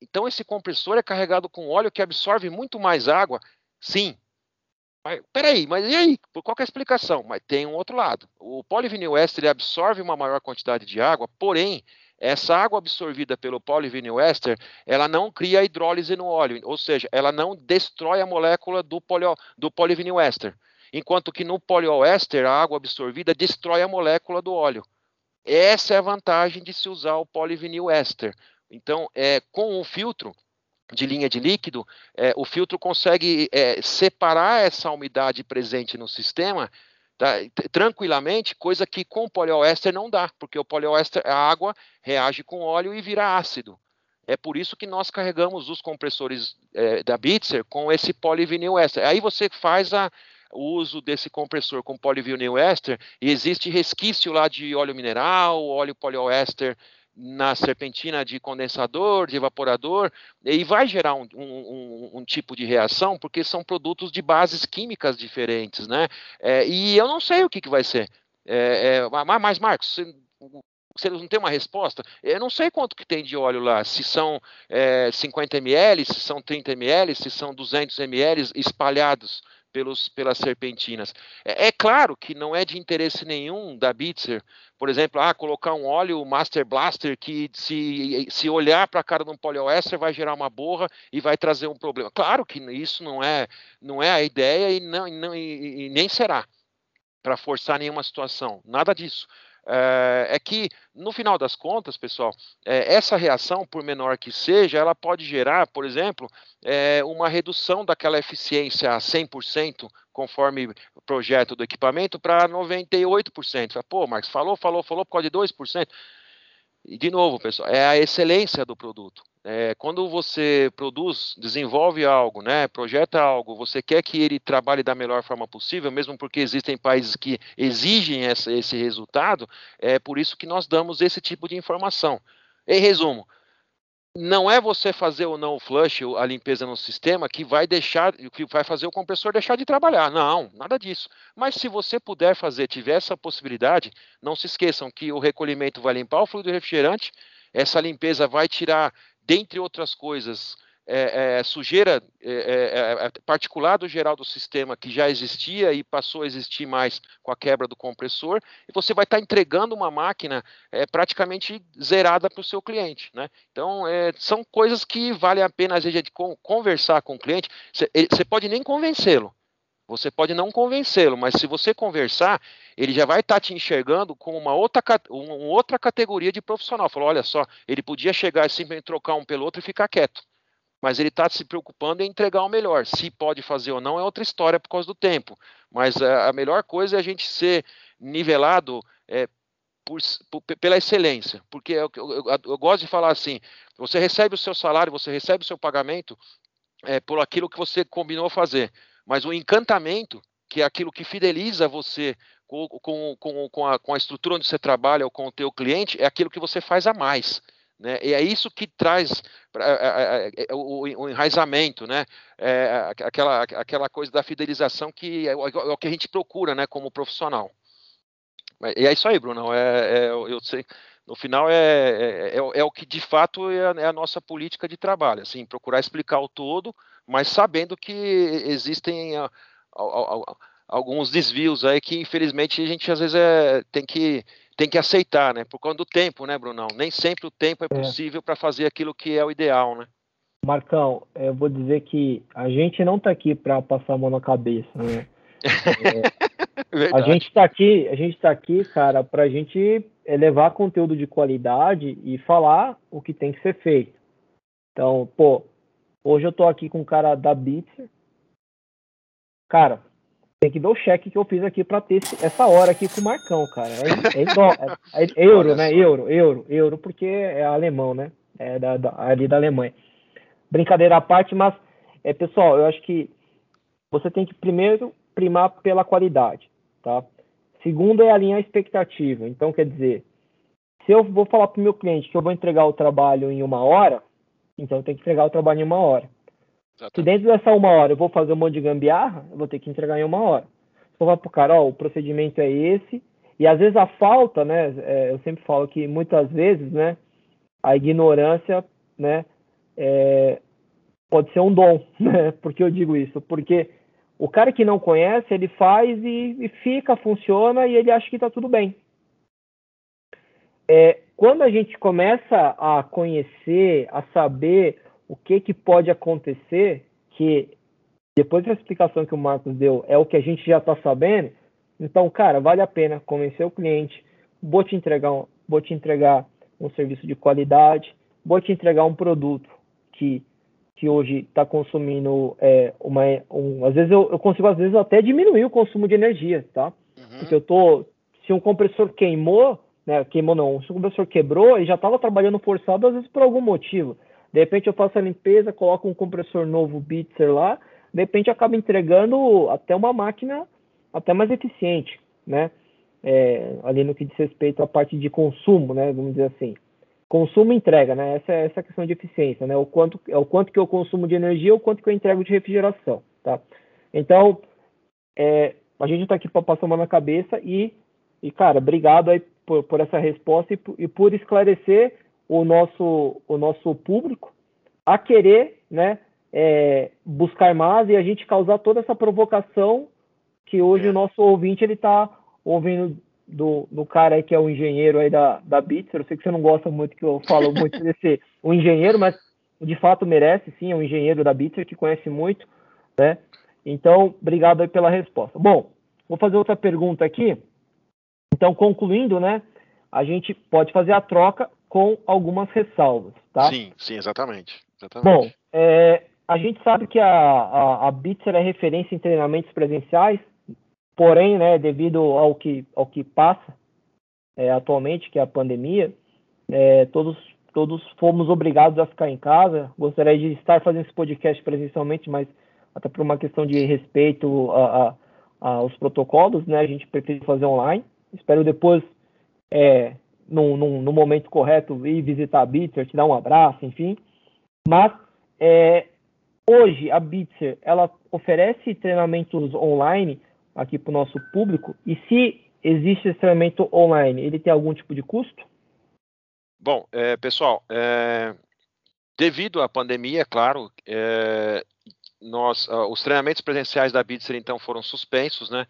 Speaker 3: Então esse compressor é carregado com óleo que absorve muito mais água? Sim. Mas, peraí, mas e aí? Qual é a explicação? Mas tem um outro lado. O polivinil éster ele absorve uma maior quantidade de água, porém essa água absorvida pelo polivinyl éster, ela não cria hidrólise no óleo, ou seja, ela não destrói a molécula do, polio, do polivinyl éster. Enquanto que no polióester, a água absorvida destrói a molécula do óleo. Essa é a vantagem de se usar o polivinyl éster. Então, é, com o filtro de linha de líquido, é, o filtro consegue é, separar essa umidade presente no sistema tá, tranquilamente, coisa que com o não dá, porque o poliéster, a água reage com óleo e vira ácido. É por isso que nós carregamos os compressores é, da Bitzer com esse polivinil éster. Aí você faz a, o uso desse compressor com polivinil éster e existe resquício lá de óleo mineral, óleo poliéster na serpentina de condensador, de evaporador, e vai gerar um, um, um, tipo de reação, porque são produtos de bases químicas diferentes, né? É, e eu não sei o que, que vai ser. É, é, mas, Marcos, você, você não tem uma resposta? Eu não sei quanto que tem de óleo lá, se são é, 50 ml, se são 30 ml, se são 200 ml espalhados pelos, pelas serpentinas. É, é, claro que não é de interesse nenhum da Bitzer, por exemplo, ah, colocar um óleo Master Blaster que se, se olhar para a cara de um poliéster vai gerar uma borra e vai trazer um problema. Claro que isso não é, não é a ideia e, não, e, não, e, e nem será para forçar nenhuma situação, nada disso. É, é, que, no final das contas, pessoal, é, essa reação, por menor que seja, ela pode gerar, por exemplo, é, uma redução daquela eficiência a 100%, conforme o projeto do equipamento, para 98%. Pô, Marcos, falou, falou, falou por causa de 2%. E, de novo, pessoal, é a excelência do produto. É, quando você produz, desenvolve algo, né, projeta algo, você quer que ele trabalhe da melhor forma possível, mesmo porque existem países que exigem essa, esse resultado, é por isso que nós damos esse tipo de informação. Em resumo, não é você fazer ou não o flush, a limpeza no sistema, que vai deixar, que vai fazer o compressor deixar de trabalhar. Não, nada disso. Mas se você puder fazer, tiver essa possibilidade, não se esqueçam que o recolhimento vai limpar o fluido refrigerante, essa limpeza vai tirar dentre outras coisas, é, é, sujeira é, é, é, particular do geral do sistema que já existia e passou a existir mais com a quebra do compressor, e você vai estar tá entregando uma máquina é, praticamente zerada para o seu cliente. Né? Então, são coisas que vale a pena, às conversar com o cliente. Você pode nem convencê-lo, você pode não convencê-lo, mas se você conversar, ele já vai estar tá te enxergando como uma outra, uma outra categoria de profissional. Falou, olha só, ele podia chegar simplesmente trocar um pelo outro e ficar quieto. Mas ele está se preocupando em entregar o melhor. Se pode fazer ou não é outra história por causa do tempo. Mas a, eh, a melhor coisa é a gente ser nivelado é, por, por, pela excelência. Porque eu, eu, eu, eu, gosto de falar assim: você recebe o seu salário, você recebe o seu pagamento é, por aquilo que você combinou fazer. Mas o encantamento, que é aquilo que fideliza você com, com, com, a, com a estrutura onde você trabalha ou com o teu cliente, é aquilo que você faz a mais. Né? E é isso que traz é, é, o, enraizamento, né? É, aquela, aquela coisa da fidelização que é, é, o que a gente procura né, como profissional. E é isso aí, Bruno. É, é eu sei, no final é, é, o que de fato é a, nossa política de trabalho, assim, procurar explicar o todo, mas sabendo que existem a, a, alguns desvios aí que infelizmente a gente às vezes tem que tem que aceitar, né? Por conta do tempo, né, Brunão? Nem sempre o tempo é possível é. para fazer aquilo que é o ideal, né?
Speaker 2: Marcão, eu vou dizer que a gente não está aqui para passar a mão na cabeça, né? (laughs) É, a gente está aqui, a gente tá aqui, cara, para a gente levar conteúdo de qualidade e falar o que tem que ser feito. Então, pô, hoje eu tô aqui com um cara da Bitser. Cara, tem que ver o cheque que eu fiz aqui para ter essa hora aqui com o Marcão, cara. É, é, é, é (laughs) euro, né? Euro, euro, euro, porque é alemão, né? É da, da, ali da Alemanha. Brincadeira à parte, mas, é, pessoal, eu acho que você tem que primeiro primar pela qualidade, tá? Segundo é alinhar a expectativa. Então, quer dizer, se eu vou falar para o meu cliente que eu vou entregar o trabalho em uma hora, então eu tenho que entregar o trabalho em uma hora. Se dentro dessa uma hora eu vou fazer um monte de gambiarra, eu vou ter que entregar em uma hora. Eu falar pro cara, ó, o procedimento é esse, e às vezes a falta, né, é, eu sempre falo que muitas vezes, né, a ignorância, né, é, pode ser um dom, (laughs) né, porque eu digo isso, porque o cara que não conhece, ele faz e, e fica, funciona e ele acha que está tudo bem. É, quando a gente começa a conhecer, a saber o que, que pode acontecer, que depois da explicação que o Marcos deu, é o que a gente já está sabendo, então, cara, vale a pena convencer o cliente, vou te entregar um, vou te entregar um serviço de qualidade, vou te entregar um produto que, que hoje está consumindo é, uma. Um, às vezes eu, eu, consigo, às vezes, até diminuir o consumo de energia, tá? Uhum. Porque eu tô. Se um compressor queimou, né? Queimou não, se o compressor quebrou e já estava trabalhando forçado, às vezes por algum motivo. De repente eu faço a limpeza, coloco um compressor novo Bitzer lá, de repente acaba entregando até uma máquina até mais eficiente, né? É, ali no que diz respeito à parte de consumo, né? Vamos dizer assim. Consumo e entrega, né? Essa é essa questão de eficiência, né? O quanto, é o quanto que eu consumo de energia, o quanto que eu entrego de refrigeração, tá? Então, é, a gente está aqui para passar uma na cabeça e, e cara, obrigado aí por, por essa resposta e, e por esclarecer o nosso, o nosso público a querer né, é, buscar mais e a gente causar toda essa provocação que hoje é. o nosso ouvinte ele está ouvindo do, do cara aí que é o engenheiro aí da, da Bitzer. Eu sei que você não gosta muito que eu falo muito (laughs) desse o engenheiro, mas de fato merece sim, é um engenheiro da Bitzer que conhece muito, né? Então, obrigado aí pela resposta. Bom, vou fazer outra pergunta aqui. Então, concluindo, né? A gente pode fazer a troca com algumas ressalvas, tá?
Speaker 3: Sim, sim, exatamente. exatamente.
Speaker 2: Bom, é, a gente sabe que a, a, a Bitzer é referência em treinamentos presenciais, porém, né, devido ao que, ao que passa é, atualmente, que é a pandemia, é, todos, todos fomos obrigados a ficar em casa. Gostaria de estar fazendo esse podcast presencialmente, mas até por uma questão de respeito a, a, aos protocolos, né, a gente prefere fazer online. Espero depois é, no, no, momento correto ir visitar a Bitzer, te dar um abraço, enfim. Mas é, hoje a Bitzer ela oferece treinamentos online aqui para o nosso público e se existe esse treinamento online, ele tem algum tipo de custo?
Speaker 3: Bom, é, pessoal, é, devido à pandemia, claro, é, nós, uh, os treinamentos presenciais da Bitzer então foram suspensos, né?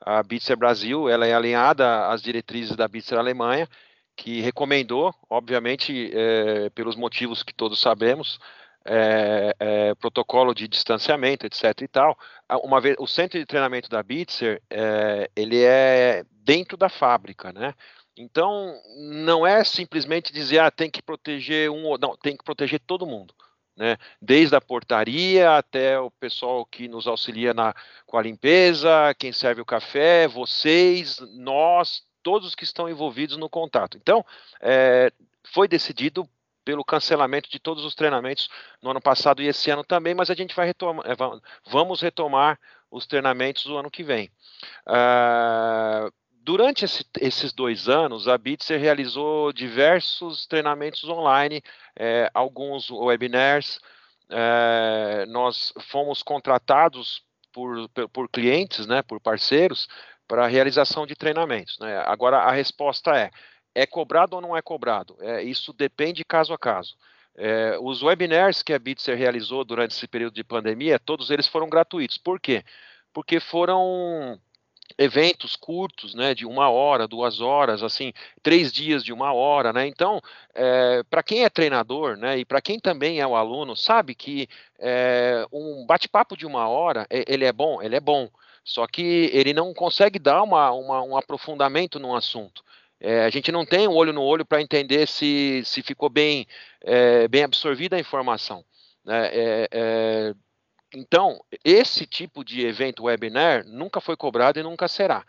Speaker 3: A Bitzer Brasil, ela é alinhada às diretrizes da Bitzer Alemanha que recomendou, obviamente, é, pelos motivos que todos sabemos, é, é, protocolo de distanciamento, etc. e tal. Uma vez, o centro de treinamento da Bitzer, é, ele é dentro da fábrica, né? Então, não é simplesmente dizer, ah, tem que proteger um ou não, tem que proteger todo mundo. Né? Desde a portaria até o pessoal que nos auxilia na, com a limpeza, quem serve o café, vocês, nós, todos os que estão envolvidos no contato. Então, é, foi decidido pelo cancelamento de todos os treinamentos no ano passado e esse ano também, mas a gente vai retomar, é, vamos retomar os treinamentos do ano que vem. Uh, durante esse, esses dois anos, a Bitzer realizou diversos treinamentos online, é, alguns webinars. É, nós fomos contratados por, por clientes, né, por parceiros, para a realização de treinamentos. Né? Agora, a resposta é: é cobrado ou não é cobrado? É, isso depende caso a caso. É, os webinars que a Bitzer realizou durante esse período de pandemia, todos eles foram gratuitos. Por quê? Porque foram eventos curtos, né, de uma hora, duas horas, assim, três dias de uma hora, né? Então, é, para quem é treinador, né, e para quem também é o aluno, sabe que é, um bate-papo de uma hora, ele é bom, ele é bom. Só que ele não consegue dar uma, uma um aprofundamento no assunto. É, a gente não tem um olho no olho para entender se, se ficou bem, é, bem absorvida a informação. Né? É, é, então, esse tipo de evento webinar nunca foi cobrado e nunca será.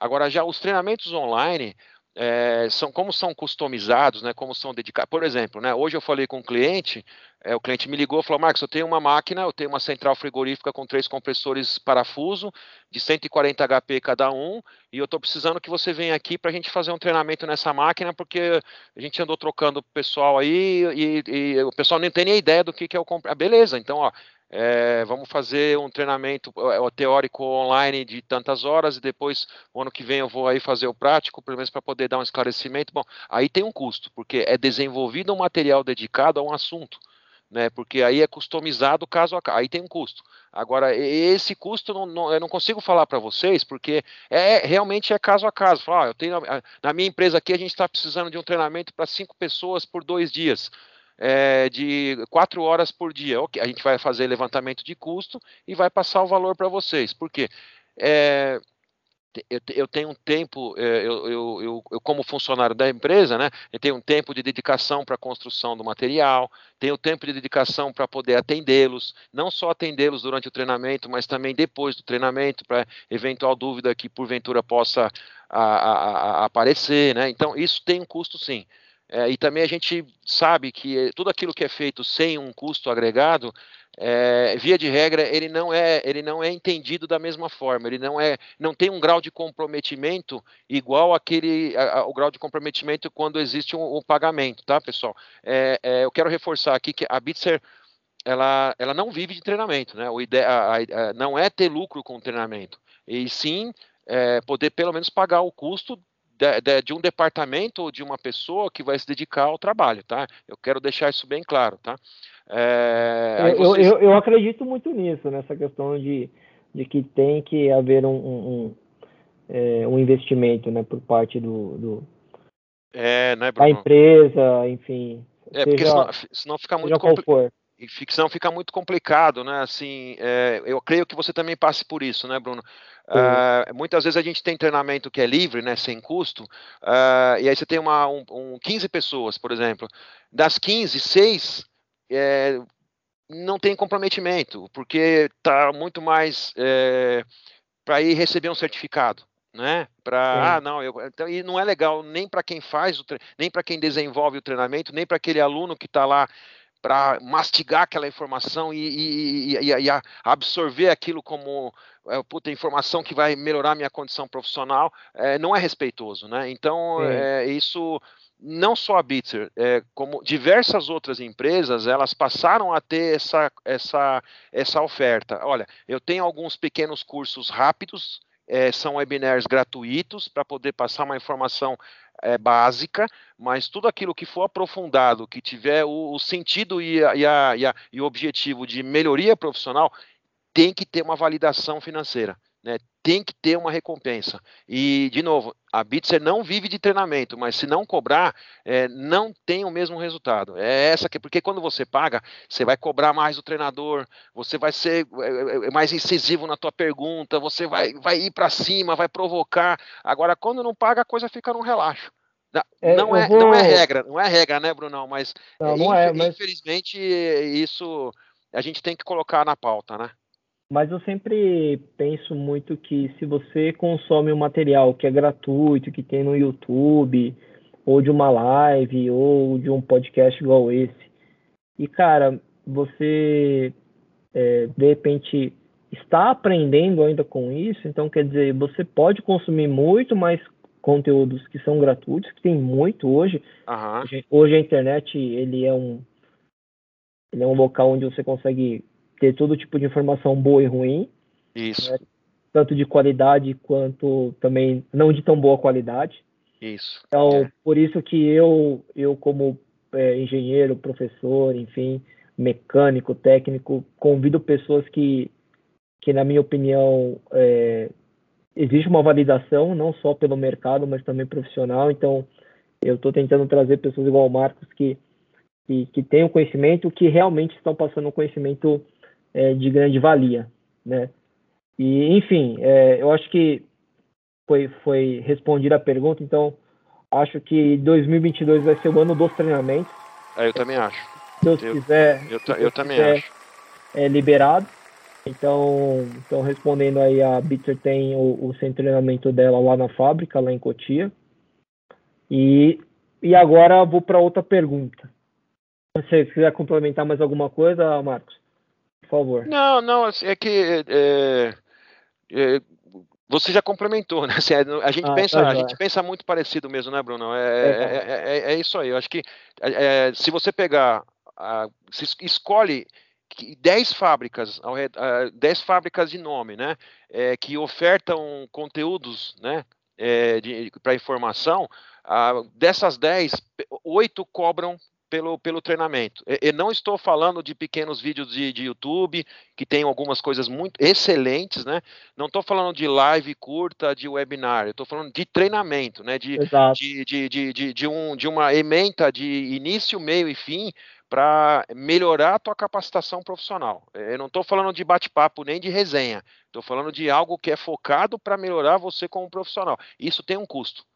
Speaker 3: Agora, já os treinamentos online, é, são como são customizados, né, como são dedicados. Por exemplo, né, hoje eu falei com um cliente, é, o cliente me ligou e falou, Marcos, eu tenho uma máquina, eu tenho uma central frigorífica com três compressores parafuso de 140 HP cada um, e eu estou precisando que você venha aqui para a gente fazer um treinamento nessa máquina, porque a gente andou trocando o pessoal aí e, e, o pessoal não tem nem ideia do que, que é o... Ah, beleza, então, ó, é, vamos fazer um treinamento é, teórico online de tantas horas e depois, o ano que vem, eu vou aí fazer o prático, pelo menos para poder dar um esclarecimento. Bom, aí tem um custo, porque é desenvolvido um material dedicado a um assunto. Né, porque aí é customizado caso a caso, aí tem um custo. Agora, esse custo não, não, eu não consigo falar para vocês, porque é realmente é caso a caso. Falar, ah, eu tenho na minha empresa aqui a gente está precisando de um treinamento para cinco pessoas por dois dias é, de quatro horas por dia. Okay, a gente vai fazer levantamento de custo e vai passar o valor para vocês. Por quê? É, eu, eu, tenho um tempo, é, eu, eu, eu, como funcionário da empresa, né, eu tenho um tempo de dedicação para a construção do material, tenho tempo de dedicação para poder atendê-los, não só atendê-los durante o treinamento, mas também depois do treinamento, para eventual dúvida que porventura possa a, a, a aparecer, né? Então, isso tem um custo sim. É, e também a gente sabe que tudo aquilo que é feito sem um custo agregado, é, via de regra, ele não é ele não é entendido da mesma forma. Ele não é não tem um grau de comprometimento igual aquele a, a, o grau de comprometimento quando existe um, um pagamento, tá, pessoal? É, é eu quero reforçar aqui que a Bitser ela, ela não vive de treinamento, né? O ideia, a, não é ter lucro com o treinamento, e sim é, poder pelo menos pagar o custo de, de, de, um departamento ou de uma pessoa que vai se dedicar ao trabalho, tá? Eu quero deixar isso bem claro, tá?
Speaker 2: É, vocês... eu, eu, eu, acredito muito nisso, nessa questão de, de que tem que haver um, um, um, é, um investimento, né, por parte do, do
Speaker 3: é, né,
Speaker 2: da empresa, enfim.
Speaker 3: É, porque senão, senão fica muito complicado e ficção fica muito complicado, né? Assim, é, eu creio que você também passe por isso, né, Bruno? Uh, muitas vezes a gente tem treinamento que é livre, né, sem custo, uh, e aí você tem uma, um, um 15 pessoas, por exemplo. Das 15, 6 é, não tem comprometimento, porque está muito mais é, para ir receber um certificado né? Para ah, não, eu, então, e não é legal nem para quem faz o nem para quem desenvolve o treinamento, nem para aquele aluno que está lá para mastigar aquela informação e, e, e, e, absorver aquilo como é, puta, informação que vai melhorar minha condição profissional, é, não é respeitoso, né? Então, é, isso não só a Bitzer, é, como diversas outras empresas, elas passaram a ter essa, essa, essa oferta. Olha, eu tenho alguns pequenos cursos rápidos, é, são webinars gratuitos para poder passar uma informação é, básica, mas tudo aquilo que for aprofundado, que tiver o, o sentido e, a, e, a, e, a, e o objetivo de melhoria profissional, tem que ter uma validação financeira. Né, tem que ter uma recompensa. E, de novo, a Bitser não vive de treinamento, mas se não cobrar, é, não tem o mesmo resultado. É essa que, porque quando você paga, você vai cobrar mais do treinador, você vai ser é, é, é mais incisivo na tua pergunta, você vai, vai ir para cima, vai provocar. Agora, quando não paga, a coisa fica num relaxo. É, não, é, vou... não é regra, não é regra, né, Brunão? Mas, não, não é, mas infelizmente isso a gente tem que colocar na pauta, né?
Speaker 2: Mas eu sempre penso muito que se você consome um material que é gratuito, que tem no YouTube, ou de uma live, ou de um podcast igual esse, e cara, você é, de repente está aprendendo ainda com isso, então quer dizer, você pode consumir muito mais conteúdos que são gratuitos, que tem muito hoje. Hoje, hoje a internet ele é um ele é um local onde você consegue ter todo tipo de informação boa e ruim,
Speaker 3: Isso,
Speaker 2: tanto de qualidade quanto também não de tão boa qualidade.
Speaker 3: isso.
Speaker 2: Então,
Speaker 3: É.
Speaker 2: por isso que eu, eu como é, engenheiro, professor, enfim, mecânico, técnico, convido pessoas que, que na minha opinião, é, existe uma validação, não só pelo mercado, mas também profissional. Então, eu estou tentando trazer pessoas igual o Marcos que, que, que tenham conhecimento, que realmente estão passando um conhecimento é, de grande valia, né? E, enfim, é, eu acho que foi, foi respondida a pergunta, então acho que 2022 vai ser o ano dos treinamentos.
Speaker 3: É, eu também acho.
Speaker 2: Se Deus
Speaker 3: Eu-
Speaker 2: quiser,
Speaker 3: Eu, eu também
Speaker 2: quiser,
Speaker 3: acho.
Speaker 2: é liberado. Então, então respondendo aí, a Bitzer tem o, o centro de treinamento dela lá na fábrica, lá em Cotia. E, e agora vou para outra pergunta. Se você quiser complementar mais alguma coisa, Marcos, por favor.
Speaker 3: Não, não, assim, é que é, é, você já complementou, (laughs) né? Assim, a gente
Speaker 2: Ah,
Speaker 3: pensa,
Speaker 2: tá
Speaker 3: a gente pensa muito parecido mesmo, né, Bruno? É,
Speaker 2: É,
Speaker 3: é, é- é- é isso aí. Eu acho que é, é, se você pegar, a, se es- escolhe que 10 fábricas, ao red- ah, 10 fábricas de nome, né? é, que ofertam conteúdos, né? para informação, ah, dessas 10, pe- oito cobram pelo, pelo treinamento. E, e não estou falando de pequenos vídeos de, de YouTube, que tem algumas coisas muito excelentes, né? Não estou falando de live curta, de webinar, eu estou falando de treinamento, né? De, de, de, de, de, de um, de uma ementa de início, meio e fim para melhorar a tua capacitação profissional. Eu não estou falando de bate-papo nem de resenha, estou falando de algo que é focado para melhorar você como profissional. Isso tem um custo.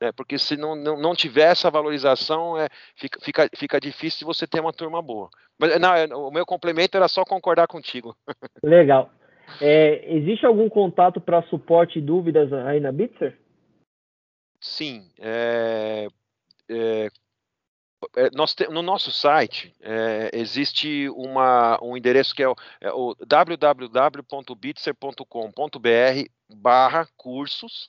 Speaker 3: Né? Porque se não, não, não tiver essa valorização, é, fica, fica, fica difícil você ter uma turma boa. Mas não, é, o meu complemento era só concordar contigo. (laughs)
Speaker 2: Legal. É, existe algum contato para suporte e dúvidas aí na Bitzer?
Speaker 3: Sim. É, é, é, nós te, no nosso site é, existe uma, um endereço que é o, é o www.bitser.com.br barra cursos.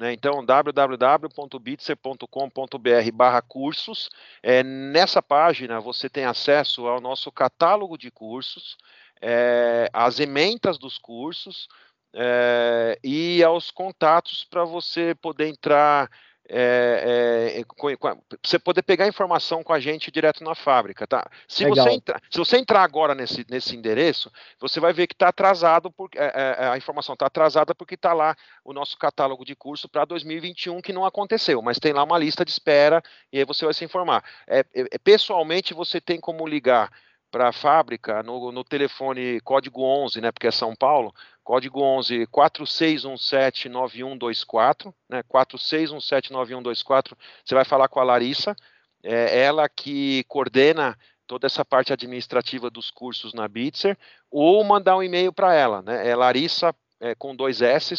Speaker 3: Né? Então, www.bitser.com.br barra cursos. É, nessa página você tem acesso ao nosso catálogo de cursos, é, às ementas dos cursos é, e aos contatos para você poder entrar é, é, com, com, você poder pegar informação com a gente direto na fábrica, tá? Se
Speaker 2: Legal.
Speaker 3: você, entrar, se você entrar agora nesse, nesse endereço, você vai ver que está atrasado, porque é, a informação está atrasada porque está lá o nosso catálogo de curso para 2021 que não aconteceu, mas tem lá uma lista de espera e aí você vai se informar. É, pessoalmente, você tem como ligar para a fábrica no, no, telefone código 11, né, porque é São Paulo, código 11 46179124, né, 46179124, você vai falar com a Larissa, é ela que coordena toda essa parte administrativa dos cursos na Bitzer, ou mandar um e-mail para ela, né, é Larissa é, com dois S,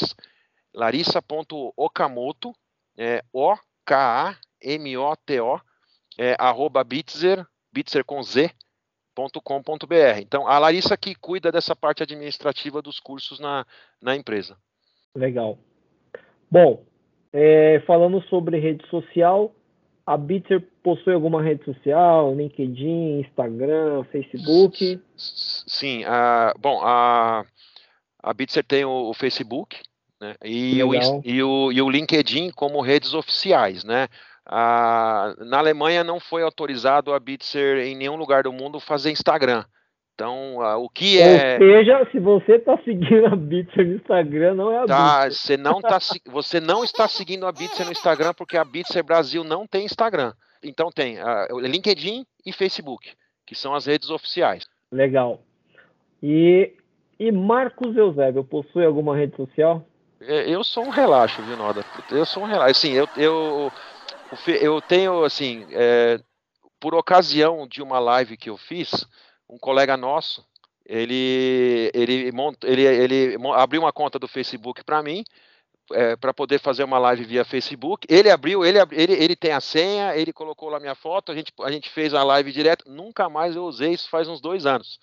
Speaker 3: larissa.okamoto, é, O-K-A-M-O-T-O, é, arroba Bitzer, Bitzer com Z, .com.br. Então, a Larissa que cuida dessa parte administrativa dos cursos na, na empresa.
Speaker 2: Legal. Bom, é, falando sobre rede social, a Bitzer possui alguma rede social, LinkedIn, Instagram, Facebook?
Speaker 3: Sim, a, bom, a, a Bitzer tem o, o Facebook né, e, o, e, o, e o LinkedIn como redes oficiais, né? Ah, na Alemanha não foi autorizado a Bitzer em nenhum lugar do mundo fazer Instagram. Então, ah, o que
Speaker 2: Ou
Speaker 3: é.
Speaker 2: Ou seja, se você está seguindo a Bitzer no Instagram, não é a
Speaker 3: tá,
Speaker 2: Bitzer.
Speaker 3: Você não, tá, você não está seguindo a Bitzer no Instagram porque a Bitzer Brasil não tem Instagram. Então tem ah, LinkedIn e Facebook, que são as redes oficiais.
Speaker 2: Legal. E, e Marcos Eusébio, possui alguma rede social?
Speaker 3: Eu sou um relaxo, viu, Noda? Eu sou um relaxo. Assim, eu, eu eu tenho, assim, é, por ocasião de uma live que eu fiz, um colega nosso, ele, ele, ele, ele abriu uma conta do Facebook para mim, é, para poder fazer uma live via Facebook. Ele abriu, ele, ele, ele tem a senha, ele colocou lá minha foto, a gente, a gente fez a live direto, nunca mais eu usei, isso faz uns dois anos.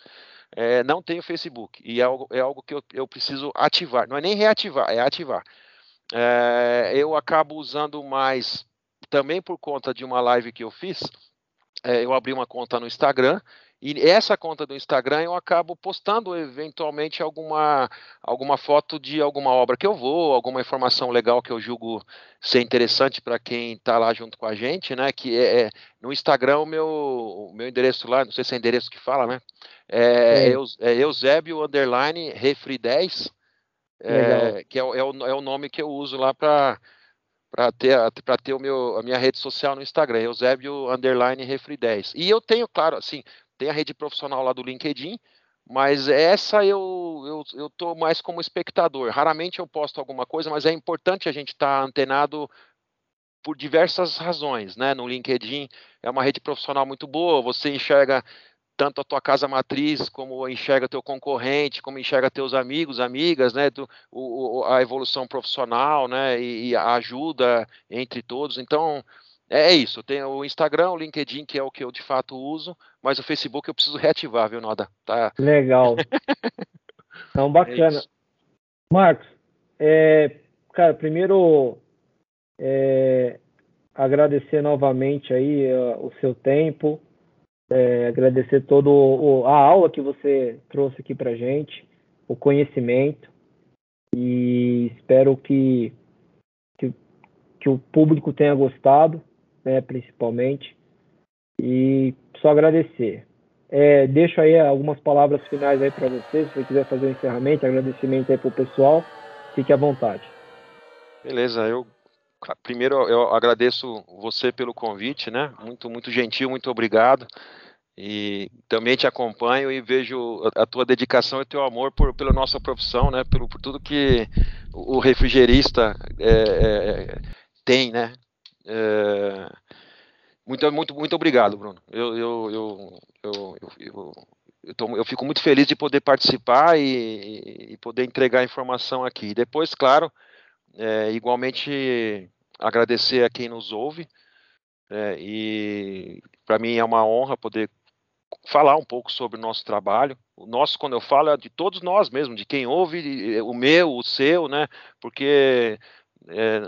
Speaker 3: é, não tenho Facebook. E é algo, é algo que eu, eu preciso ativar. Não é nem reativar, é ativar. É, eu acabo usando mais, também por conta de uma live que eu fiz, é, eu abri uma conta no Instagram e essa conta do Instagram eu acabo postando eventualmente alguma, alguma foto de alguma obra que eu vou, alguma informação legal que eu julgo ser interessante para quem está lá junto com a gente, né? Que é, é, no Instagram o meu, o meu endereço lá, não sei se é endereço que fala, né? É, é. é Eusébio Underline Refri 10, é, que é, é, o, é o nome que eu uso lá para para ter, ter o meu, a minha rede social no Instagram, Eusébio Underline Refri 10. E eu tenho, claro, assim, tem a rede profissional lá do LinkedIn, mas essa eu, eu, eu tô mais como espectador. Raramente eu posto alguma coisa, mas é importante a gente estar tá antenado por diversas razões, né? No LinkedIn é uma rede profissional muito boa, você enxerga tanto a tua casa matriz, como enxerga teu concorrente, como enxerga teus amigos, amigas, né? Do, o, a evolução profissional, né? E, e a ajuda entre todos. Então, é, é isso, tem o Instagram, o LinkedIn, que é o que eu de fato uso, mas o Facebook eu preciso reativar, viu, Noda? Tá...
Speaker 2: Legal. (laughs) então, bacana. É Marcos, é, cara, primeiro é, agradecer novamente aí uh, o seu tempo, é, agradecer toda a aula que você trouxe aqui pra gente, o conhecimento, e espero que, que, que o público tenha gostado né, principalmente. E só agradecer. É, deixo aí algumas palavras finais aí para você, se você quiser fazer um encerramento, agradecimento aí para o pessoal, fique à vontade.
Speaker 3: Beleza, eu primeiro eu agradeço você pelo convite, né? Muito, muito gentil, muito obrigado. E também te acompanho e vejo a tua dedicação e teu amor por, pela nossa profissão, né? Por, tudo que o refrigerista é, é, tem, né? É, muito, muito, muito obrigado, Bruno. Eu, eu, eu, eu, eu, eu, tô, eu fico muito feliz de poder participar e, e poder entregar informação aqui. Depois, claro, é, igualmente agradecer a quem nos ouve. É, e para mim é uma honra poder falar um pouco sobre o nosso trabalho. O nosso, quando eu falo, é de todos nós mesmo, de quem ouve, o meu, o seu, né? Porque é,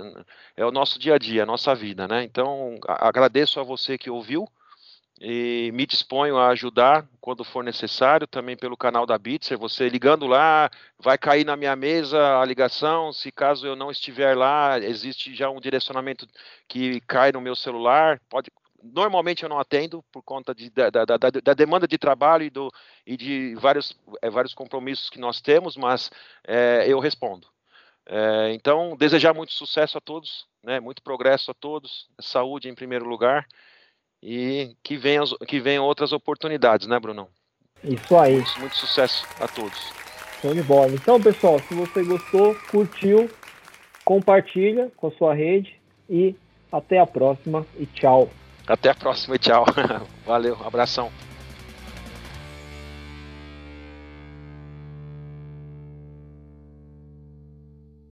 Speaker 3: é o nosso dia a dia, a nossa vida, né? Então, agradeço a você que ouviu e me disponho a ajudar quando for necessário, também pelo canal da Bitzer, você ligando lá, vai cair na minha mesa a ligação, se caso eu não estiver lá, existe já um direcionamento que cai no meu celular, pode, normalmente eu não atendo por conta de, da, da, da, da, demanda de trabalho e, do, e de vários, é, vários compromissos que nós temos, mas é, eu respondo. É, então, desejar muito sucesso a todos, né, muito progresso a todos, saúde em primeiro lugar e que venham, que venham outras oportunidades, né, Brunão?
Speaker 2: Isso aí.
Speaker 3: Muito, muito sucesso a todos.
Speaker 2: Show de bola. Então, pessoal, se você gostou, curtiu, compartilha com a sua rede e até a próxima e tchau.
Speaker 3: Até a próxima e tchau. (laughs) Valeu, abração.